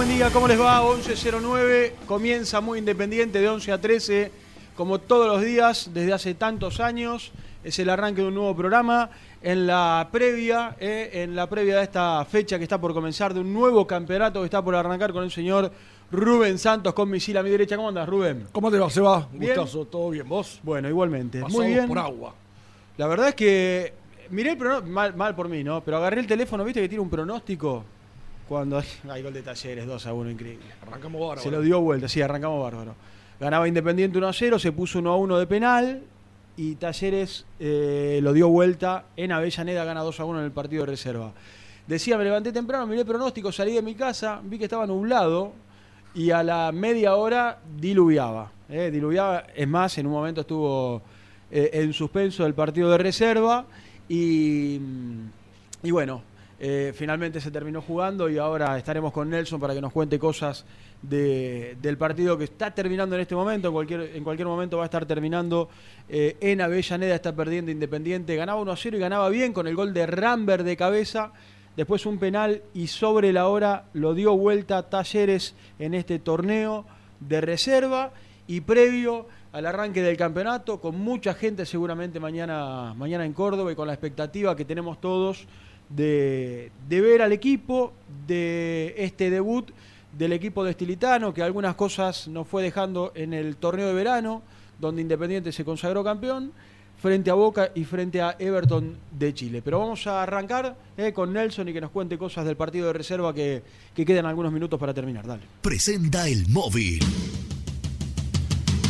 Buen día, ¿cómo les va? 11.09, comienza muy independiente de 11 a 13, como todos los días, desde hace tantos años. Es el arranque de un nuevo programa. En la previa, eh, en la previa de esta fecha que está por comenzar, de un nuevo campeonato que está por arrancar con el señor Rubén Santos con misil a mi derecha. ¿Cómo andas, Rubén? ¿Cómo te va, Seba? Bien. Gustazo, ¿todo bien? ¿Vos? Bueno, igualmente. Pasamos Muy bien. por agua. La verdad es que miré el pronóstico, mal, mal por mí, ¿no? Pero agarré el teléfono, viste que tiene un pronóstico cuando hay, hay gol de talleres, 2 a 1, increíble. Arrancamos bárbaro. Se lo dio vuelta, sí, arrancamos bárbaro. Ganaba Independiente 1 a 0, se puso 1 a 1 de penal y Talleres eh, lo dio vuelta en Avellaneda, gana 2 a 1 en el partido de reserva. Decía, me levanté temprano, miré el pronóstico, salí de mi casa, vi que estaba nublado y a la media hora diluviaba. eh, diluviaba, es más, en un momento estuvo eh, en suspenso el partido de reserva y, y bueno, eh, finalmente se terminó jugando y ahora estaremos con Nelson para que nos cuente cosas de- del partido que está terminando en este momento. En cualquier, en cualquier momento va a estar terminando eh, en Avellaneda, está perdiendo Independiente. Ganaba 1 a 0 y ganaba bien con el gol de Rambert de cabeza. Después un penal y sobre la hora lo dio vuelta Talleres en este torneo de reserva y previo al arranque del campeonato, con mucha gente seguramente mañana, mañana en Córdoba y con la expectativa que tenemos todos de, ver al equipo, de este debut del equipo de Estilitano, que algunas cosas nos fue dejando en el torneo de verano, donde Independiente se consagró campeón, frente a Boca y frente a Everton de Chile. Pero vamos a arrancar eh, con Nelson y que nos cuente cosas del partido de reserva que, que quedan algunos minutos para terminar. Dale. Presenta el móvil.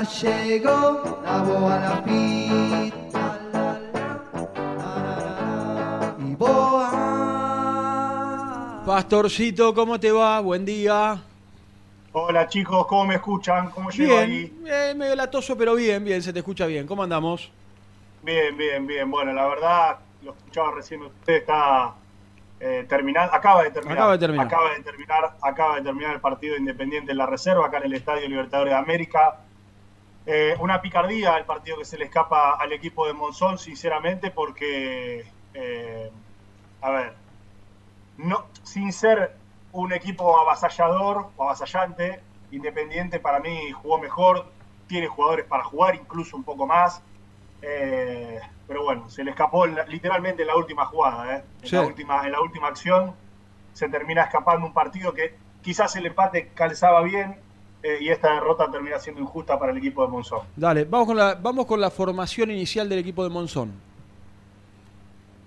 Llegó la boa la pita, y boa. Pastorcito, ¿cómo te va? Buen día. Hola chicos, ¿cómo me escuchan? ¿Cómo llego ahí? Bien, eh, medio latoso, pero bien, bien, se te escucha bien. ¿Cómo andamos? Bien, bien, bien. Bueno, la verdad, lo escuchaba recién usted, está eh, terminando, acaba de terminar. Acaba de terminar. Acaba de terminar, acaba de terminar el partido Independiente en la Reserva, acá en el Estadio Libertadores de América. Eh, una picardía el partido que se le escapa al equipo de Monzón, sinceramente, porque, eh, a ver, no, sin ser un equipo avasallador o avasallante, Independiente para mí jugó mejor, tiene jugadores para jugar, incluso un poco más. Eh, pero bueno, se le escapó la- literalmente en la última jugada, ¿eh? en, Sí. la última, en la última acción se termina escapando un partido que quizás el empate calzaba bien eh, y esta derrota termina siendo injusta para el equipo de Monzón. Dale, vamos con la, vamos con la formación inicial del equipo de Monzón.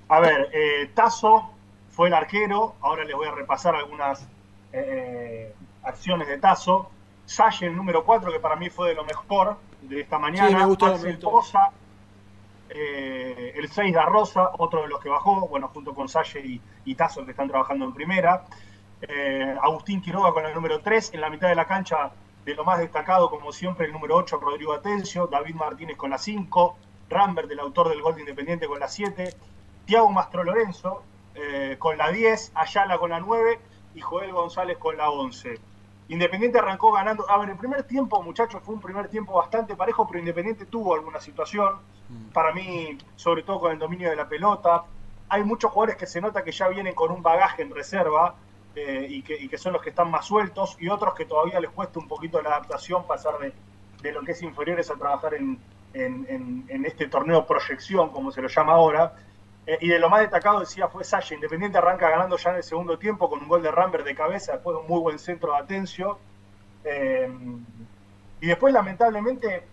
A ver, eh, Tazo fue el arquero, ahora les voy a repasar algunas eh, acciones de Tazo. Salle, el número 4, que para mí fue de lo mejor de esta mañana. Sí, me gustó, me Axel gustó. Poza, eh, el 6 da Rosa, otro de los que bajó, bueno, junto con Salle y, y Tazo que están trabajando en primera. Eh, Agustín Quiroga con el número 3, en la mitad de la cancha de lo más destacado, como siempre, el número 8, Rodrigo Atencio, David Martínez con la 5, Rambert, el autor del gol de Independiente, con la 7, Tiago Mastro Lorenzo eh, con la 10, Ayala con la 9 y Joel González con la 11. Independiente arrancó ganando. A ver, el primer tiempo, muchachos, fue un primer tiempo bastante parejo, pero Independiente tuvo alguna situación. Para mí, sobre todo con el dominio de la pelota. Hay muchos jugadores que se nota que ya vienen con un bagaje en reserva eh, y, que, y que son los que están más sueltos, y otros que todavía les cuesta un poquito la adaptación, pasar de, de lo que es inferiores a trabajar en, en- en- en este torneo proyección, como se lo llama ahora. Eh, y de lo más destacado, decía, fue Sasha. Independiente arranca ganando ya en el segundo tiempo con un gol de Rambert de cabeza, después de un muy buen centro de Atencio. Eh, y después, lamentablemente,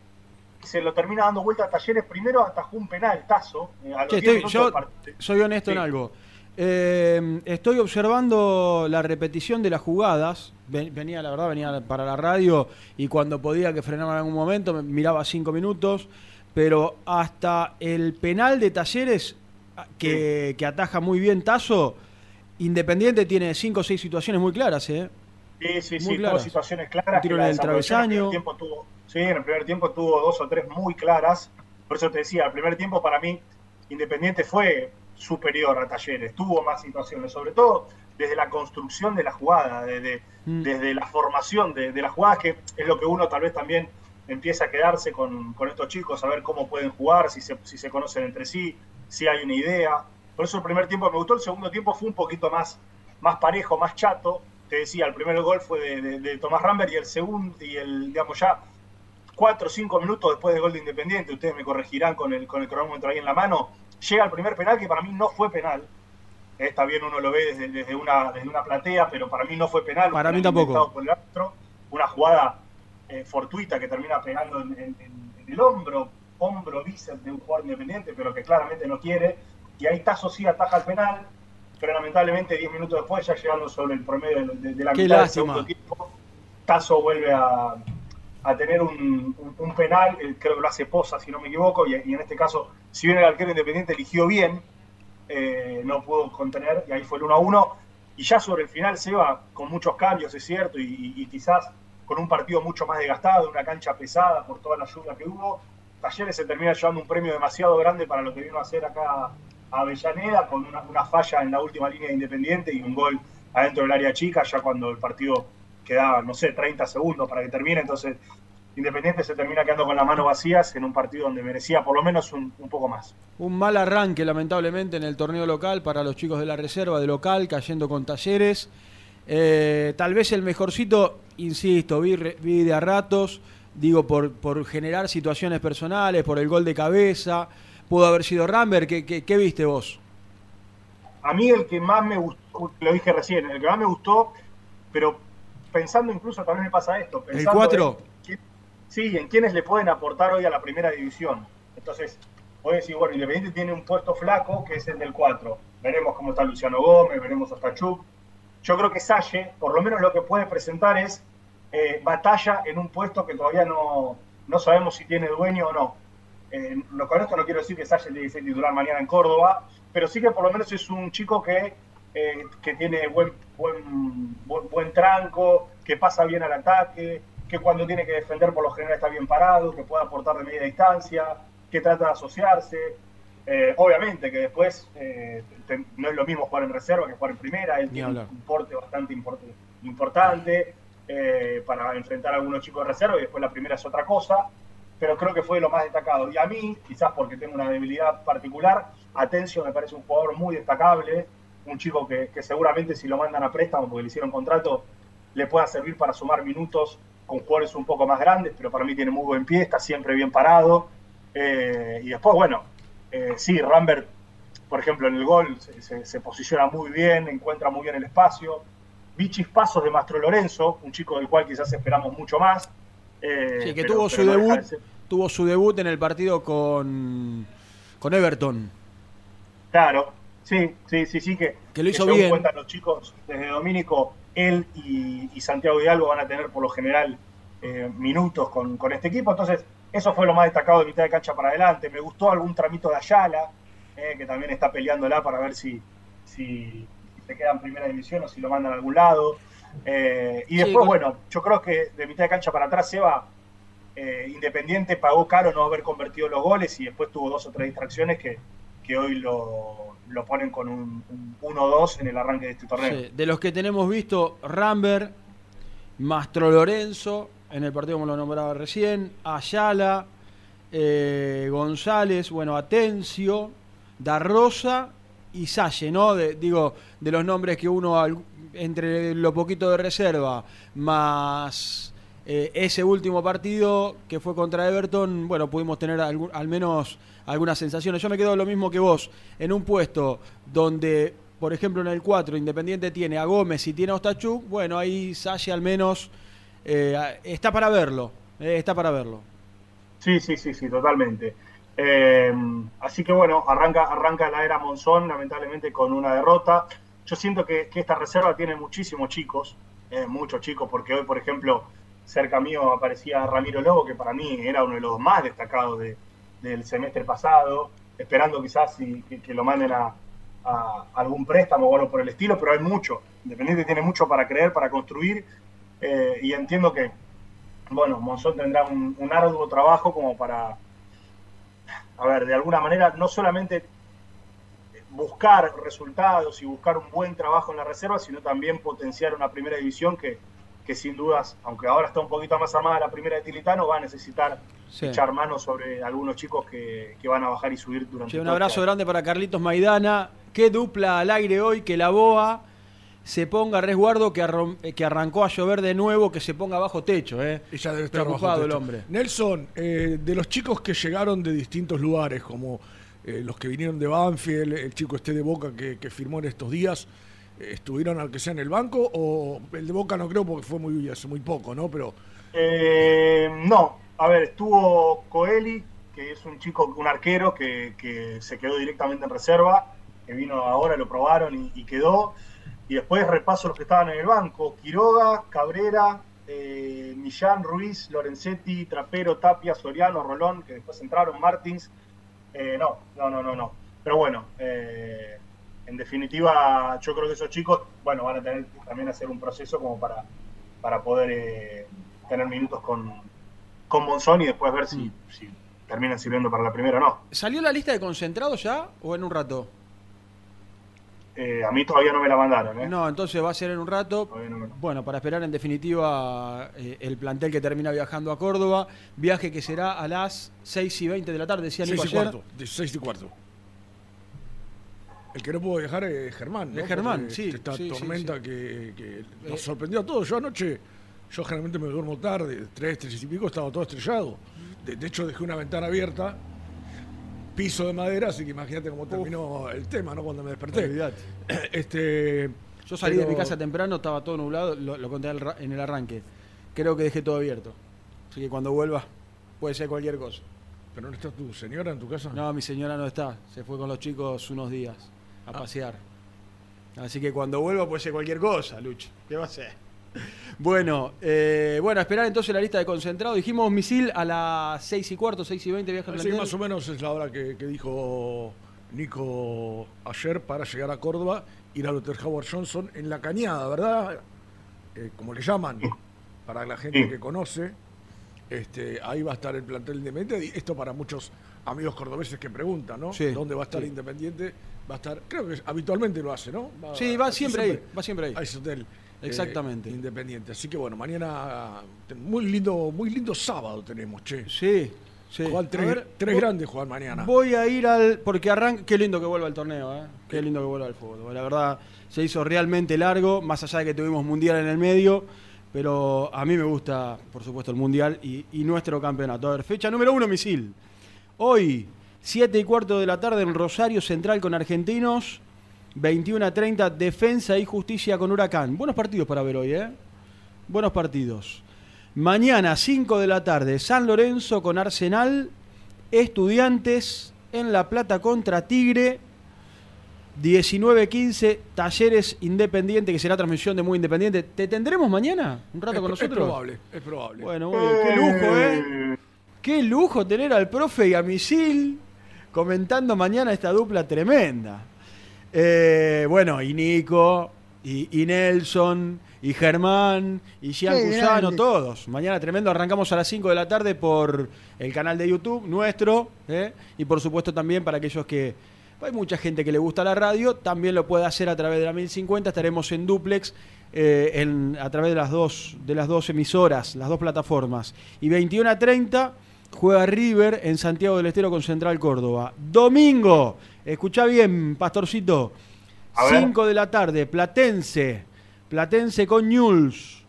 se lo termina dando vuelta a Talleres. Primero atajó un penal, Tazo. eh, a los Che, 10 estoy- yo soy honesto en algo. Eh, estoy observando la repetición de las jugadas. Ven- Venía, la verdad, venía para la radio y cuando podía que frenaba en algún momento, me miraba cinco minutos. Pero hasta el penal de Talleres, que, que ataja muy bien Tazo, Independiente tiene cinco o seis situaciones muy claras, ¿eh? Sí, sí, Muy sí, situaciones claras. Tiro en el el travesaño. tuvo, sí, en el primer tiempo tuvo dos o tres muy claras. Por eso te decía, el primer tiempo para mí, Independiente fue superior a Talleres. Tuvo más situaciones, sobre todo desde la construcción de la jugada, desde, Mm. desde la formación de, de las jugadas, que es lo que uno tal vez también empieza a quedarse con, con estos chicos, a ver cómo pueden jugar, si se, si se conocen entre sí, si hay una idea. Por eso el primer tiempo me gustó, el segundo tiempo fue un poquito más, más parejo, más chato. Te decía, el primer gol fue de, de- de Tomás Rambert y el segundo, y el, digamos ya, cuatro o cinco minutos después del gol de Independiente, ustedes me corregirán con el, con el cronómetro ahí en la mano, llega el primer penal que para mí no fue penal. Está bien, uno lo ve desde, desde una, desde una platea, pero para mí no fue penal. Para mí tampoco. por el árbitro. Una jugada eh, fortuita que termina pegando en, en- en- en el hombro, hombro bíceps de un jugador independiente, pero que claramente no quiere. Y ahí Tazo sí ataja el penal, pero lamentablemente 10 minutos después, ya llegando sobre el promedio de, de- de la Qué mitad lástima. del segundo tiempo, Tazo vuelve a, a tener un, un- penal, creo que lo hace Poza, si no me equivoco, y, en este caso, si bien el arquero independiente eligió bien, eh, no pudo contener, y ahí fue el 1 a 1. Y ya sobre el final se va con muchos cambios, es cierto, y quizás con un partido mucho más desgastado, una cancha pesada por toda la lluvia que hubo. Talleres se termina llevando un premio demasiado grande para lo que vino a hacer acá a Avellaneda, con una, una falla en la última línea de Independiente y un gol adentro del área chica, ya cuando el partido quedaba, no sé, 30 segundos para que termine. Entonces, Independiente se termina quedando con las manos vacías en un partido donde merecía por lo menos un, un poco más. Un mal arranque, lamentablemente, en el torneo local para los chicos de la reserva de local, cayendo con talleres. Eh, tal vez el mejorcito, insisto, vi, vi de a ratos, digo, por, por generar situaciones personales, por el gol de cabeza. Pudo haber sido Rambert. ¿Qué, qué, qué viste vos? A mí el que más me gustó, lo dije recién, el que más me gustó, pero pensando incluso también me pasa esto. ¿El Pensando 4? en quién- sí, en quiénes le pueden aportar hoy a la primera división. Entonces, voy a decir, bueno, Independiente tiene un puesto flaco que es el del 4. Veremos cómo está Luciano Gómez, veremos hasta Chuck. Yo creo que Salle, por lo menos lo que puede presentar es eh, batalla en un puesto que todavía no, no sabemos si tiene dueño o no. Eh, con esto no quiero decir que Salle tiene que ser titular mañana en Córdoba, pero sí que por lo menos es un chico que, eh, que tiene buen, buen, buen, buen tranco, que pasa bien al ataque, que cuando tiene que defender por lo general está bien parado, que puede aportar de media distancia, que trata de asociarse. Eh, obviamente que después eh, te- no es lo mismo jugar en reserva que jugar en primera, él Ni tiene un hablar. porte bastante import- importante eh, para enfrentar a algunos chicos de reserva y después la primera es otra cosa, pero creo que fue lo más destacado. Y a mí, quizás porque tengo una debilidad particular, Atencio me parece un jugador muy destacable, un chico que, que seguramente si lo mandan a préstamo porque le hicieron contrato, le pueda servir para sumar minutos con jugadores un poco más grandes, pero para mí tiene muy buen pie, está siempre bien parado. Eh, y después, bueno, eh, sí, Rambert, por ejemplo, en el gol se, se- se posiciona muy bien, encuentra muy bien el espacio. Vi chispazos de Mastro Lorenzo, un chico del cual quizás esperamos mucho más. eh, Sí, que pero- tuvo pero su no debut, de ser- tuvo su debut en el partido con, con Everton. Claro, sí, sí, sí, sí, que, Que lo hizo bien. cuentan los chicos desde Domínico, él y, y Santiago Hidalgo van a tener por lo general eh, minutos con, con este equipo. Entonces, eso fue lo más destacado de mitad de cancha para adelante. Me gustó algún tramito de Ayala, eh, que también está peleándola para ver si, si, se queda en primera división o si lo mandan a algún lado. Eh, y Sí, después, con- bueno, yo creo que de mitad de cancha para atrás Seba eh, Independiente pagó caro no haber convertido los goles y después tuvo dos o tres distracciones que, que hoy lo, lo ponen con un, un 1-2 en el arranque de este torneo. De los que tenemos visto, Rambert, Mastro Lorenzo, en el partido como lo nombraba recién, Ayala, eh, González, bueno, Atencio, Da Rosa y Salle, ¿no? De- digo, de los nombres que uno, al- entre lo poquito de reserva, más eh, ese último partido que fue contra Everton, bueno, pudimos tener algún- al menos algunas sensaciones. Yo me quedo lo mismo que vos, en un puesto donde, por ejemplo, en el 4 Independiente tiene a Gómez y tiene a Ostachuk, bueno, ahí Salle al menos eh, está para verlo, eh, está para verlo. Sí, sí, sí, sí, totalmente. Eh, así que bueno, arranca, arranca la era Monzón, lamentablemente con una derrota. Yo siento que, esta reserva tiene muchísimos chicos, muchos chicos, porque hoy, por ejemplo, cerca mío aparecía Ramiro Lobo, que para mí era uno de los más destacados de- del semestre pasado, esperando quizás si- que, lo manden a, a algún préstamo o algo por el estilo, pero hay mucho. Independiente tiene mucho para creer, para construir, eh, y entiendo que, bueno, Monzón tendrá un, un arduo trabajo como para, a ver, de alguna manera, no solamente buscar resultados y buscar un buen trabajo en la reserva, sino también potenciar una primera división que, que sin dudas, aunque ahora está un poquito más armada la primera de Tilitano, va a necesitar Sí. echar mano sobre algunos chicos que, que van a bajar y subir durante Che, un este abrazo grande para Carlitos Maidana. Qué dupla al aire hoy, que la BOA se ponga a resguardo, que, arrom- eh, que arrancó a llover de nuevo, que se ponga bajo techo. Eh. Y ya debe estar bajo el techo. hombre. Nelson, eh, de los chicos que llegaron de distintos lugares, como eh, los que vinieron de Banfield, el chico este de Boca que, que firmó en estos días, ¿estuvieron aunque sea en el banco? O el de Boca no creo porque fue muy hace muy poco, ¿no? Pero Eh, no, a ver, estuvo Coeli, que es un chico, un arquero que, que se quedó directamente en reserva, que vino ahora, lo probaron y, quedó. Y después repaso los que estaban en el banco: Quiroga, Cabrera, eh, Millán, Ruiz, Lorenzetti, Trapero, Tapia, Soriano, Rolón, que después entraron, Martins. Eh, no, no, no, no, no. Pero bueno, eh, en definitiva, yo creo que esos chicos, bueno, van a tener que también hacer un proceso como para, para poder eh, tener minutos con, con Monzón y después ver si, si terminan sirviendo para la primera o no. ¿Salió la lista de concentrados ya o en un rato? Eh, a mí todavía no me la mandaron, ¿eh? No, entonces va a ser en un rato. Todavía no me- Bueno, para esperar en definitiva eh, el plantel que termina viajando a Córdoba. Viaje que será a las 6 y 20 de la tarde, decía Nico 6 y ayer. cuarto, de 6 y cuarto. El que no pudo viajar es Germán, ¿no? Es Germán, Porque sí, Esta sí, tormenta sí. Que, que nos Eh. sorprendió a todos. Yo anoche, yo generalmente me duermo tarde, 3, 3 y pico, estaba todo estrellado. De, de hecho, dejé una ventana abierta, piso de madera, así que imagínate cómo terminó el tema, ¿no? Cuando me desperté. Olvidate. Este, Yo salí de mi casa temprano, estaba todo nublado, lo, lo conté en el arranque. Creo que dejé todo abierto. Así que cuando vuelva puede ser cualquier cosa. ¿Pero no está tu señora en tu casa? No, mi señora no está. Se fue con los chicos unos días a pasear. Así que cuando vuelva puede ser cualquier cosa, Lucho. ¿Qué va a ser? Bueno, eh, bueno, a esperar entonces la lista de concentrado. Dijimos misil a las 6 y cuarto, 6 y 20 viaja el Sí, más o menos es la hora que, que dijo Nico ayer para llegar a Córdoba, ir al Hotel Howard Johnson en la cañada, ¿verdad? eh, como le llaman, para la gente que conoce. Este, ahí va a estar el plantel Independiente. Y esto para muchos amigos cordobeses que preguntan, ¿no? Sí, ¿Dónde va a estar sí. Independiente? Va a estar, creo que habitualmente lo hace, ¿no? Sí, va siempre ahí, va siempre ahí. a ese hotel. eh, Exactamente. Independiente. Así que bueno, mañana muy lindo, muy lindo sábado tenemos, che. Sí, sí. Juan tres, ver, tres vo- grandes juegan mañana. Voy a ir al. Porque arranca. Qué lindo que vuelva el torneo, ¿eh? Qué lindo que vuelva el fútbol. La verdad, se hizo realmente largo, más allá de que tuvimos mundial en el medio. Pero a mí me gusta, por supuesto, el mundial y, y nuestro campeonato. A ver, fecha número uno, misil. Hoy, 7 y cuarto de la tarde en Rosario Central con Argentinos. 21 a 30, Defensa y Justicia con Huracán. Buenos partidos para ver hoy, ¿eh? Buenos partidos. Mañana, 5 de la tarde, San Lorenzo con Arsenal. Estudiantes en La Plata contra Tigre. 19-15, Talleres Independiente, que será transmisión de Muy Independiente. ¿Te tendremos mañana? ¿Un rato es, con es nosotros? probable, es probable. Bueno, bien. qué lujo, ¿eh? Qué lujo tener al profe y a Misil comentando mañana esta dupla tremenda. Eh, bueno, y Nico, y, y Nelson, y Germán, y Gian Qué Cusano, grande. todos. Mañana tremendo, arrancamos a las 5 de la tarde por el canal de YouTube nuestro, ¿eh? y por supuesto también para aquellos que... Hay mucha gente que le gusta la radio, también lo puede hacer a través de la 1050, estaremos en duplex eh, en- a través de las, dos, de las dos emisoras, las dos plataformas. Y 21 a 30 juega River en Santiago del Estero con Central Córdoba. Domingo, escucha bien, Pastorcito, A ver. 5 de la tarde, Platense, Platense con Newell's,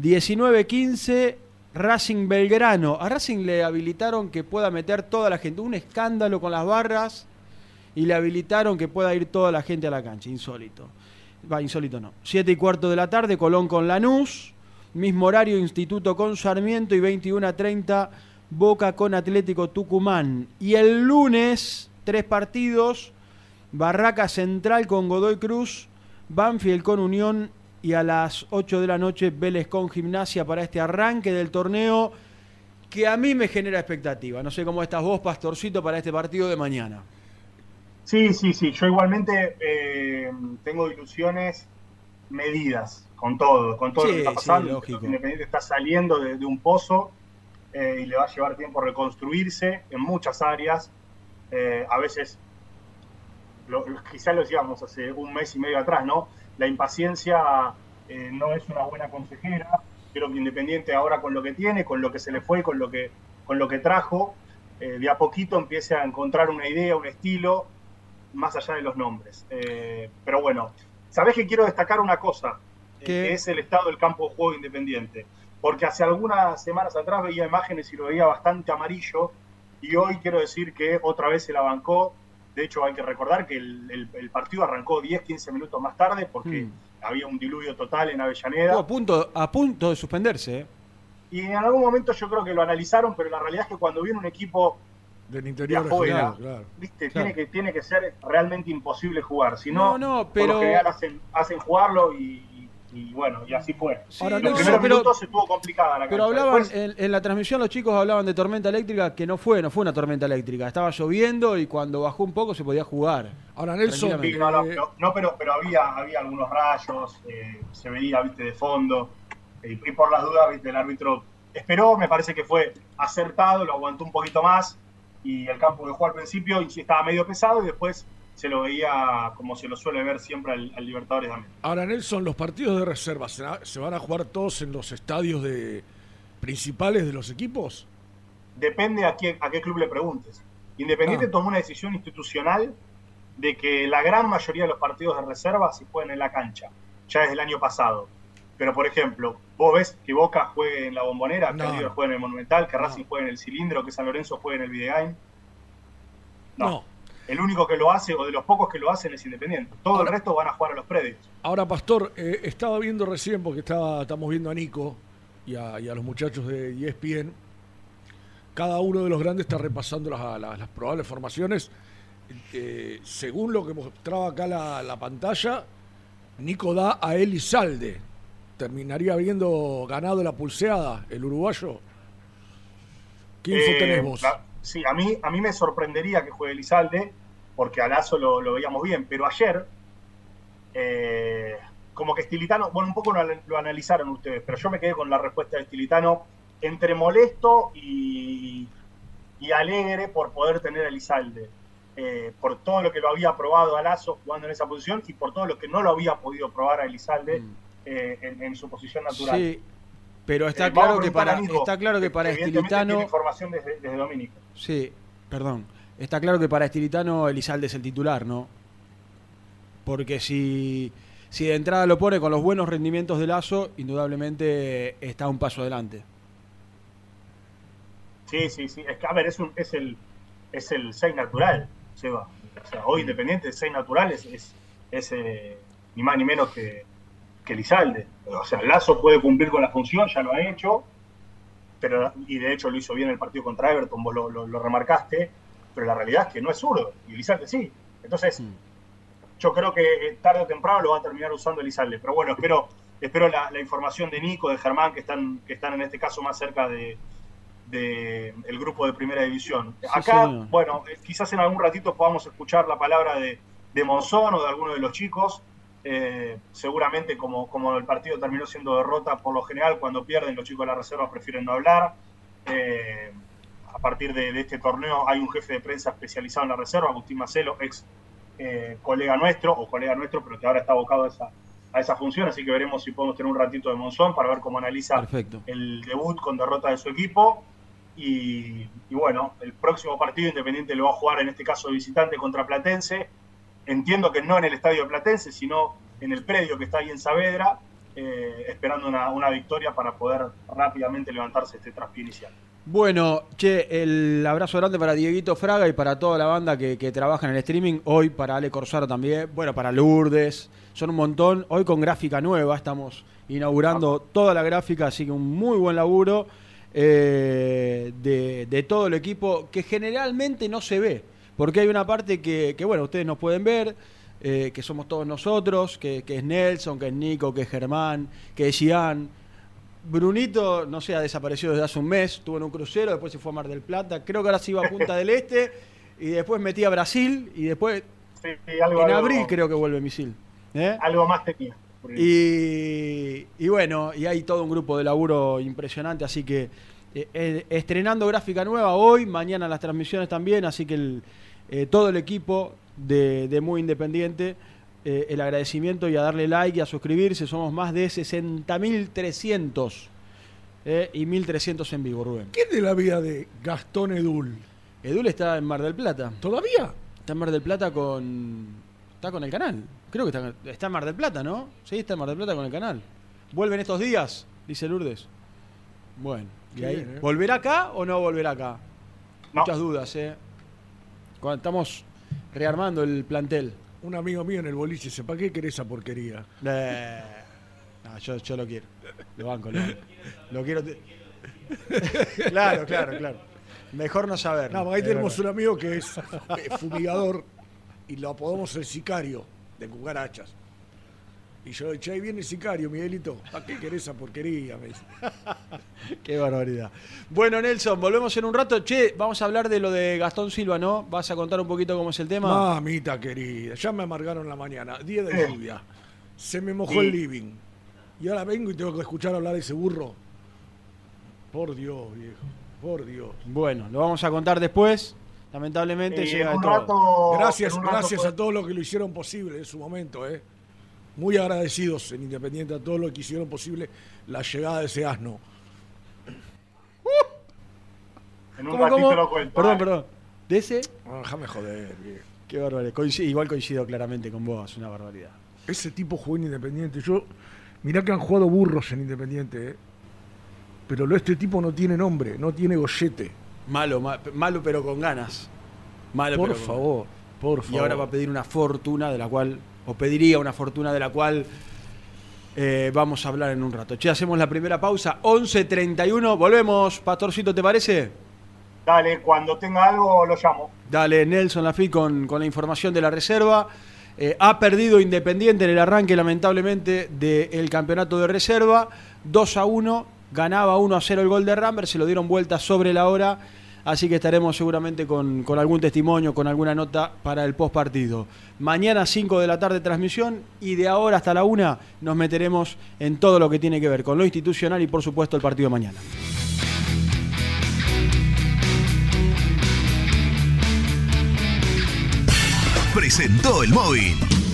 19-15, Racing Belgrano. A Racing le habilitaron que pueda meter toda la gente, un escándalo con las barras y le habilitaron que pueda ir toda la gente a la cancha, insólito. Va, insólito no. 7 y cuarto de la tarde, Colón con Lanús, mismo horario, Instituto con Sarmiento y 21 a 30, Boca con Atlético Tucumán. Y el lunes, tres partidos, Barraca Central con Godoy Cruz, Banfield con Unión y a las 8 de la noche Vélez con Gimnasia para este arranque del torneo que a mí me genera expectativa. No sé cómo estás vos, Pastorcito, para este partido de mañana. Sí, sí, sí. Yo igualmente eh, tengo ilusiones medidas con todo, con todo Sí, lo que está pasando. Independiente está saliendo de, de un pozo eh, y le va a llevar tiempo reconstruirse en muchas áreas. Eh, a veces, lo, quizás lo decíamos hace un mes y medio atrás, ¿no? La impaciencia eh, no es una buena consejera. Creo que Independiente ahora con lo que tiene, con lo que se le fue, con lo que, con lo que trajo, de a poquito empiece a encontrar una idea, un estilo, más allá de los nombres. Pero bueno, sabés que quiero destacar una cosa, que es el estado del campo de juego de independiente. Porque hace algunas semanas atrás veía imágenes y lo veía bastante amarillo, y hoy quiero decir que otra vez se la bancó. De hecho, hay que recordar que el, el- el partido arrancó 10-15 minutos más tarde porque Mm. había un diluvio total en Avellaneda. Estuvo a punto, a punto de suspenderse. ¿eh? Y en algún momento yo creo que lo analizaron, pero la realidad es que cuando viene un equipo Del de interior afuera, claro, claro. ¿viste? Claro. Tiene, que, tiene que ser realmente imposible jugar. Si no, No, no, por pero- lo general hacen, hacen jugarlo y, y bueno, y así fue. Sí, Ahora, Los no, primeros pero- minutos estuvo complicada la Pero cancha. hablaban, Después, en, en la transmisión los chicos hablaban de tormenta eléctrica, que no fue, no fue una tormenta eléctrica. Estaba lloviendo y cuando bajó un poco se podía jugar. Ahora, Nelson, sí, no, no, pero, no, pero, pero había, había algunos rayos, eh, se veía, viste, de fondo. eh, y por las dudas, viste, el árbitro esperó, me parece que fue acertado, lo aguantó un poquito más. Y el campo de juego al principio y sí estaba medio pesado y después se lo veía como se lo suele ver siempre al, al Libertadores también. ahora, Nelson, los partidos de reserva ¿se, se van a jugar todos en los estadios de principales de los equipos? depende a qué, a qué club le preguntes. Independiente Ah. tomó una decisión institucional de que la gran mayoría de los partidos de reserva se jueguen en la cancha, ya desde el año pasado. Pero, por ejemplo, vos ves que Boca juegue en la Bombonera, que No. River juegue en el Monumental, que No. Racing juegue en el Cilindro, que San Lorenzo juegue en el Videgain. No. No. El único que lo hace, o de los pocos que lo hacen, es Independiente. Todo Ahora- el resto van a jugar a los predios. Ahora, Pastor, eh, estaba viendo recién, porque estaba, estamos viendo a Nico y a, y a los muchachos de ESPN. Cada uno de los grandes está repasando las, las- las probables formaciones. Eh, según lo que mostraba acá la, la pantalla, Nico da a Elizalde. ¿Terminaría habiendo ganado la pulseada el uruguayo? ¿Qué info Eh, tenés vos? la- sí, a mí, a mí me sorprendería que juegue Elizalde, porque a Lazo lo, lo veíamos bien, pero ayer, eh, como que Estilitano, bueno, un poco lo, lo analizaron ustedes, pero yo me quedé con la respuesta de Estilitano entre molesto y, y alegre por poder tener a Elizalde, eh, por todo lo que lo había probado a Lazo jugando en esa posición y por todo lo que no lo había podido probar a Elizalde Mm. eh, en, en su posición natural. Sí, pero está Eh, claro que para está claro que para Estilitano tiene información desde, desde Domínico. Sí, perdón. Está claro que para Estilitano Elizalde es el titular, ¿no? Porque si, si de entrada lo pone con los buenos rendimientos de Lazo, indudablemente está un paso adelante. Sí, sí, sí. Es que, a ver, es, un, es el es el 6 natural, Seba. O sea, hoy Independiente, el 6 natural es, es, eh, ni más ni menos que, que Lizalde. O sea, Lazo puede cumplir con la función, ya lo ha hecho, pero y de hecho lo hizo bien el partido contra Everton, vos lo, lo- lo remarcaste, pero la realidad es que no es zurdo, y Lizalde sí. Entonces, Mm. yo creo que eh, tarde o temprano lo va a terminar usando Elizalde. Pero bueno, espero, espero la, la información de Nico, de Germán, que están, que están en este caso más cerca de, de el grupo de primera división. Sí, Acá, señor. bueno, eh, quizás en algún ratito podamos escuchar la palabra de, de Monzón o de alguno de los chicos. Eh, seguramente como, como el partido terminó siendo derrota, por lo general cuando pierden los chicos de la reserva prefieren no hablar. Eh, a partir de, de este torneo hay un jefe de prensa especializado en la reserva, Agustín Macelo, ex eh, colega nuestro, o colega nuestro, pero que ahora está abocado a esa, a esa función, así que veremos si podemos tener un ratito de Monzón para ver cómo analiza Perfecto. el debut con derrota de su equipo. Y, y bueno, el próximo partido Independiente lo va a jugar en este caso de visitante contra Platense. Entiendo que no en el estadio Platense, sino en el predio que está ahí en Saavedra, eh, esperando una, una victoria para poder rápidamente levantarse este traspié inicial. Bueno, che, el abrazo grande para Dieguito Fraga y para toda la banda que, que trabaja en el streaming. Hoy para Ale Corsaro también. Bueno, para Lourdes. Son un montón. Hoy con gráfica nueva. Estamos inaugurando toda la gráfica, así que un muy buen laburo eh, de, de todo el equipo que generalmente no se ve. Porque hay una parte que, que, bueno, ustedes nos pueden ver, eh, que somos todos nosotros, que, que es Nelson, que es Nico, que es Germán, que es Gian. Brunito, no sé, ha desaparecido desde hace un mes, estuvo en un crucero, después se fue a Mar del Plata, creo que ahora se iba a Punta del Este, y después metí a Brasil, y después Sí, sí, algo, en algo- abril creo que vuelve Misil. ¿eh? algo más tenía. Y, y bueno, y hay todo un grupo de laburo impresionante, así que eh, estrenando gráfica nueva hoy, mañana las transmisiones también, así que el, eh, todo el equipo de, de Muy Independiente, eh, el agradecimiento y a darle like y a suscribirse, somos más de 60.300 eh, y 1.300 en vivo, Rubén. ¿Qué es de la vida de Gastón Edul? Edul está en Mar del Plata, ¿Todavía? está en Mar del Plata con... Está con el canal, creo que está, está en Mar del Plata, ¿no? Sí, está en Mar del Plata con el canal. ¿Vuelven estos días? Dice Lourdes. Bueno, y Qué ahí, bien, ¿eh? ¿volverá acá o no volverá acá? No. Muchas dudas, ¿eh? Cuando estamos rearmando el plantel. Un amigo mío en el boliche dice, ¿para qué querés esa porquería? Eh, no, yo, yo lo quiero. Lo banco, lo, lo quiero. claro, claro, claro. Mejor no saber. No, ahí tenemos un amigo que es eh, fumigador y lo apodamos el sicario de cucarachas. Y yo le dije, ahí viene el sicario, Miguelito. ¿Para qué querés esa porquería? Me dice. Qué barbaridad. Bueno, Nelson, volvemos en un rato. Che, vamos a hablar de lo de Gastón Silva, ¿no? ¿Vas a contar un poquito cómo es el tema? Mamita querida, ya me amargaron la mañana. Día de lluvia. Se me mojó Sí. el living. Y ahora vengo y tengo que escuchar hablar de ese burro. Por Dios, viejo. Por Dios. Bueno, lo vamos a contar después. Lamentablemente Eh, llega de un todo. rato- Gracias, rato gracias a todos los que lo hicieron posible en su momento, ¿eh? Muy agradecidos en Independiente a todos los que hicieron posible la llegada de ese asno. En un ¿Cómo, ratito cómo? lo cuento. Perdón, perdón. ¿De ese? Déjame joder, viejo. Qué barbaridad. Coincido- igual coincido claramente con vos, una barbaridad. Ese tipo jugó en Independiente. Yo, mirá que han jugado burros en Independiente, ¿eh? Pero lo este tipo no tiene nombre, no tiene gollete. Malo, ma- malo pero con ganas. Malo Por pero con favor, por favor. Y ahora va a pedir una fortuna de la cual, o pediría una fortuna de la cual eh, vamos a hablar en un rato. Che, hacemos la primera pausa, 11.31, volvemos, Pastorcito, ¿te parece? Dale, cuando tenga algo lo llamo. Dale, Nelson Lafitte con, con la información de la reserva. Eh, ha perdido Independiente en el arranque, lamentablemente, del campeonato de reserva. 2 a 1, ganaba 1 a 0 el gol de Rambert, se lo dieron vuelta sobre la hora así que estaremos seguramente con, con algún testimonio, con alguna nota para el post partido. Mañana 5 de la tarde transmisión y de ahora hasta la 1 nos meteremos en todo lo que tiene que ver con lo institucional y por supuesto el partido de mañana. presentó el móvil.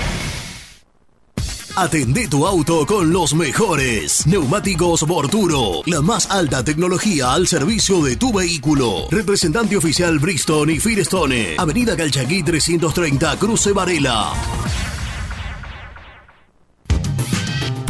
Atendé tu auto con los mejores. Neumáticos Borturo. La más alta tecnología al servicio de tu vehículo. Representante oficial Brixton y Firestone. Avenida Calchaquí 330, Cruce Varela.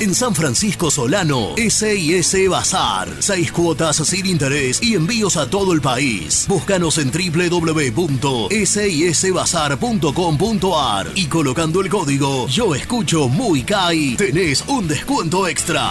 En San Francisco Solano, S&S Bazar. Seis cuotas sin interés y envíos a todo el país. Búscanos en www.sisbazar.com.ar y colocando el código Yo Escucho Muy Kai, tenés un descuento extra.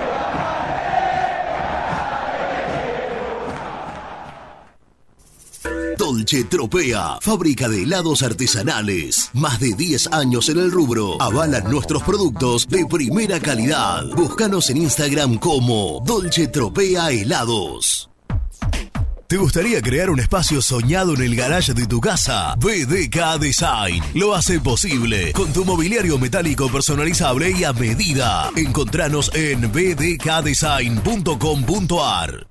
Dolce Tropea, fábrica de helados artesanales. Más de 10 años en el rubro. Avalan nuestros productos de primera calidad. Búscanos en Instagram como Dolce Tropea Helados. ¿Te gustaría crear un espacio soñado en el garage de tu casa? BDK Design lo hace posible con tu mobiliario metálico personalizable y a medida. Encontranos en bdkdesign.com.ar.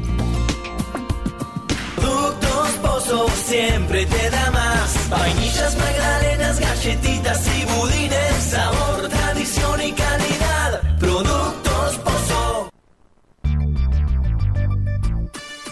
Siempre te da más. Vainillas, magdalenas, galletitas y budines.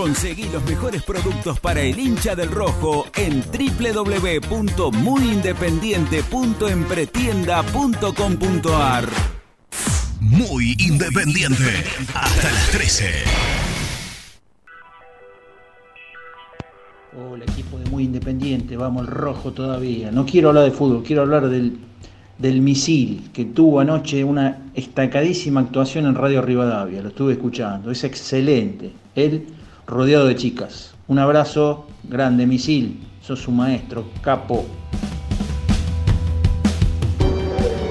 Conseguí los mejores productos para el hincha del rojo en www.muyindependiente.empretienda.com.ar. Muy independiente. Hasta las 13. Hola, equipo de Muy Independiente, vamos el rojo todavía. No quiero hablar de fútbol, quiero hablar del, del misil que tuvo anoche una estacadísima actuación en Radio Rivadavia. Lo estuve escuchando, es excelente. Él rodeado de chicas. Un abrazo grande, misil. Sos un maestro, capo.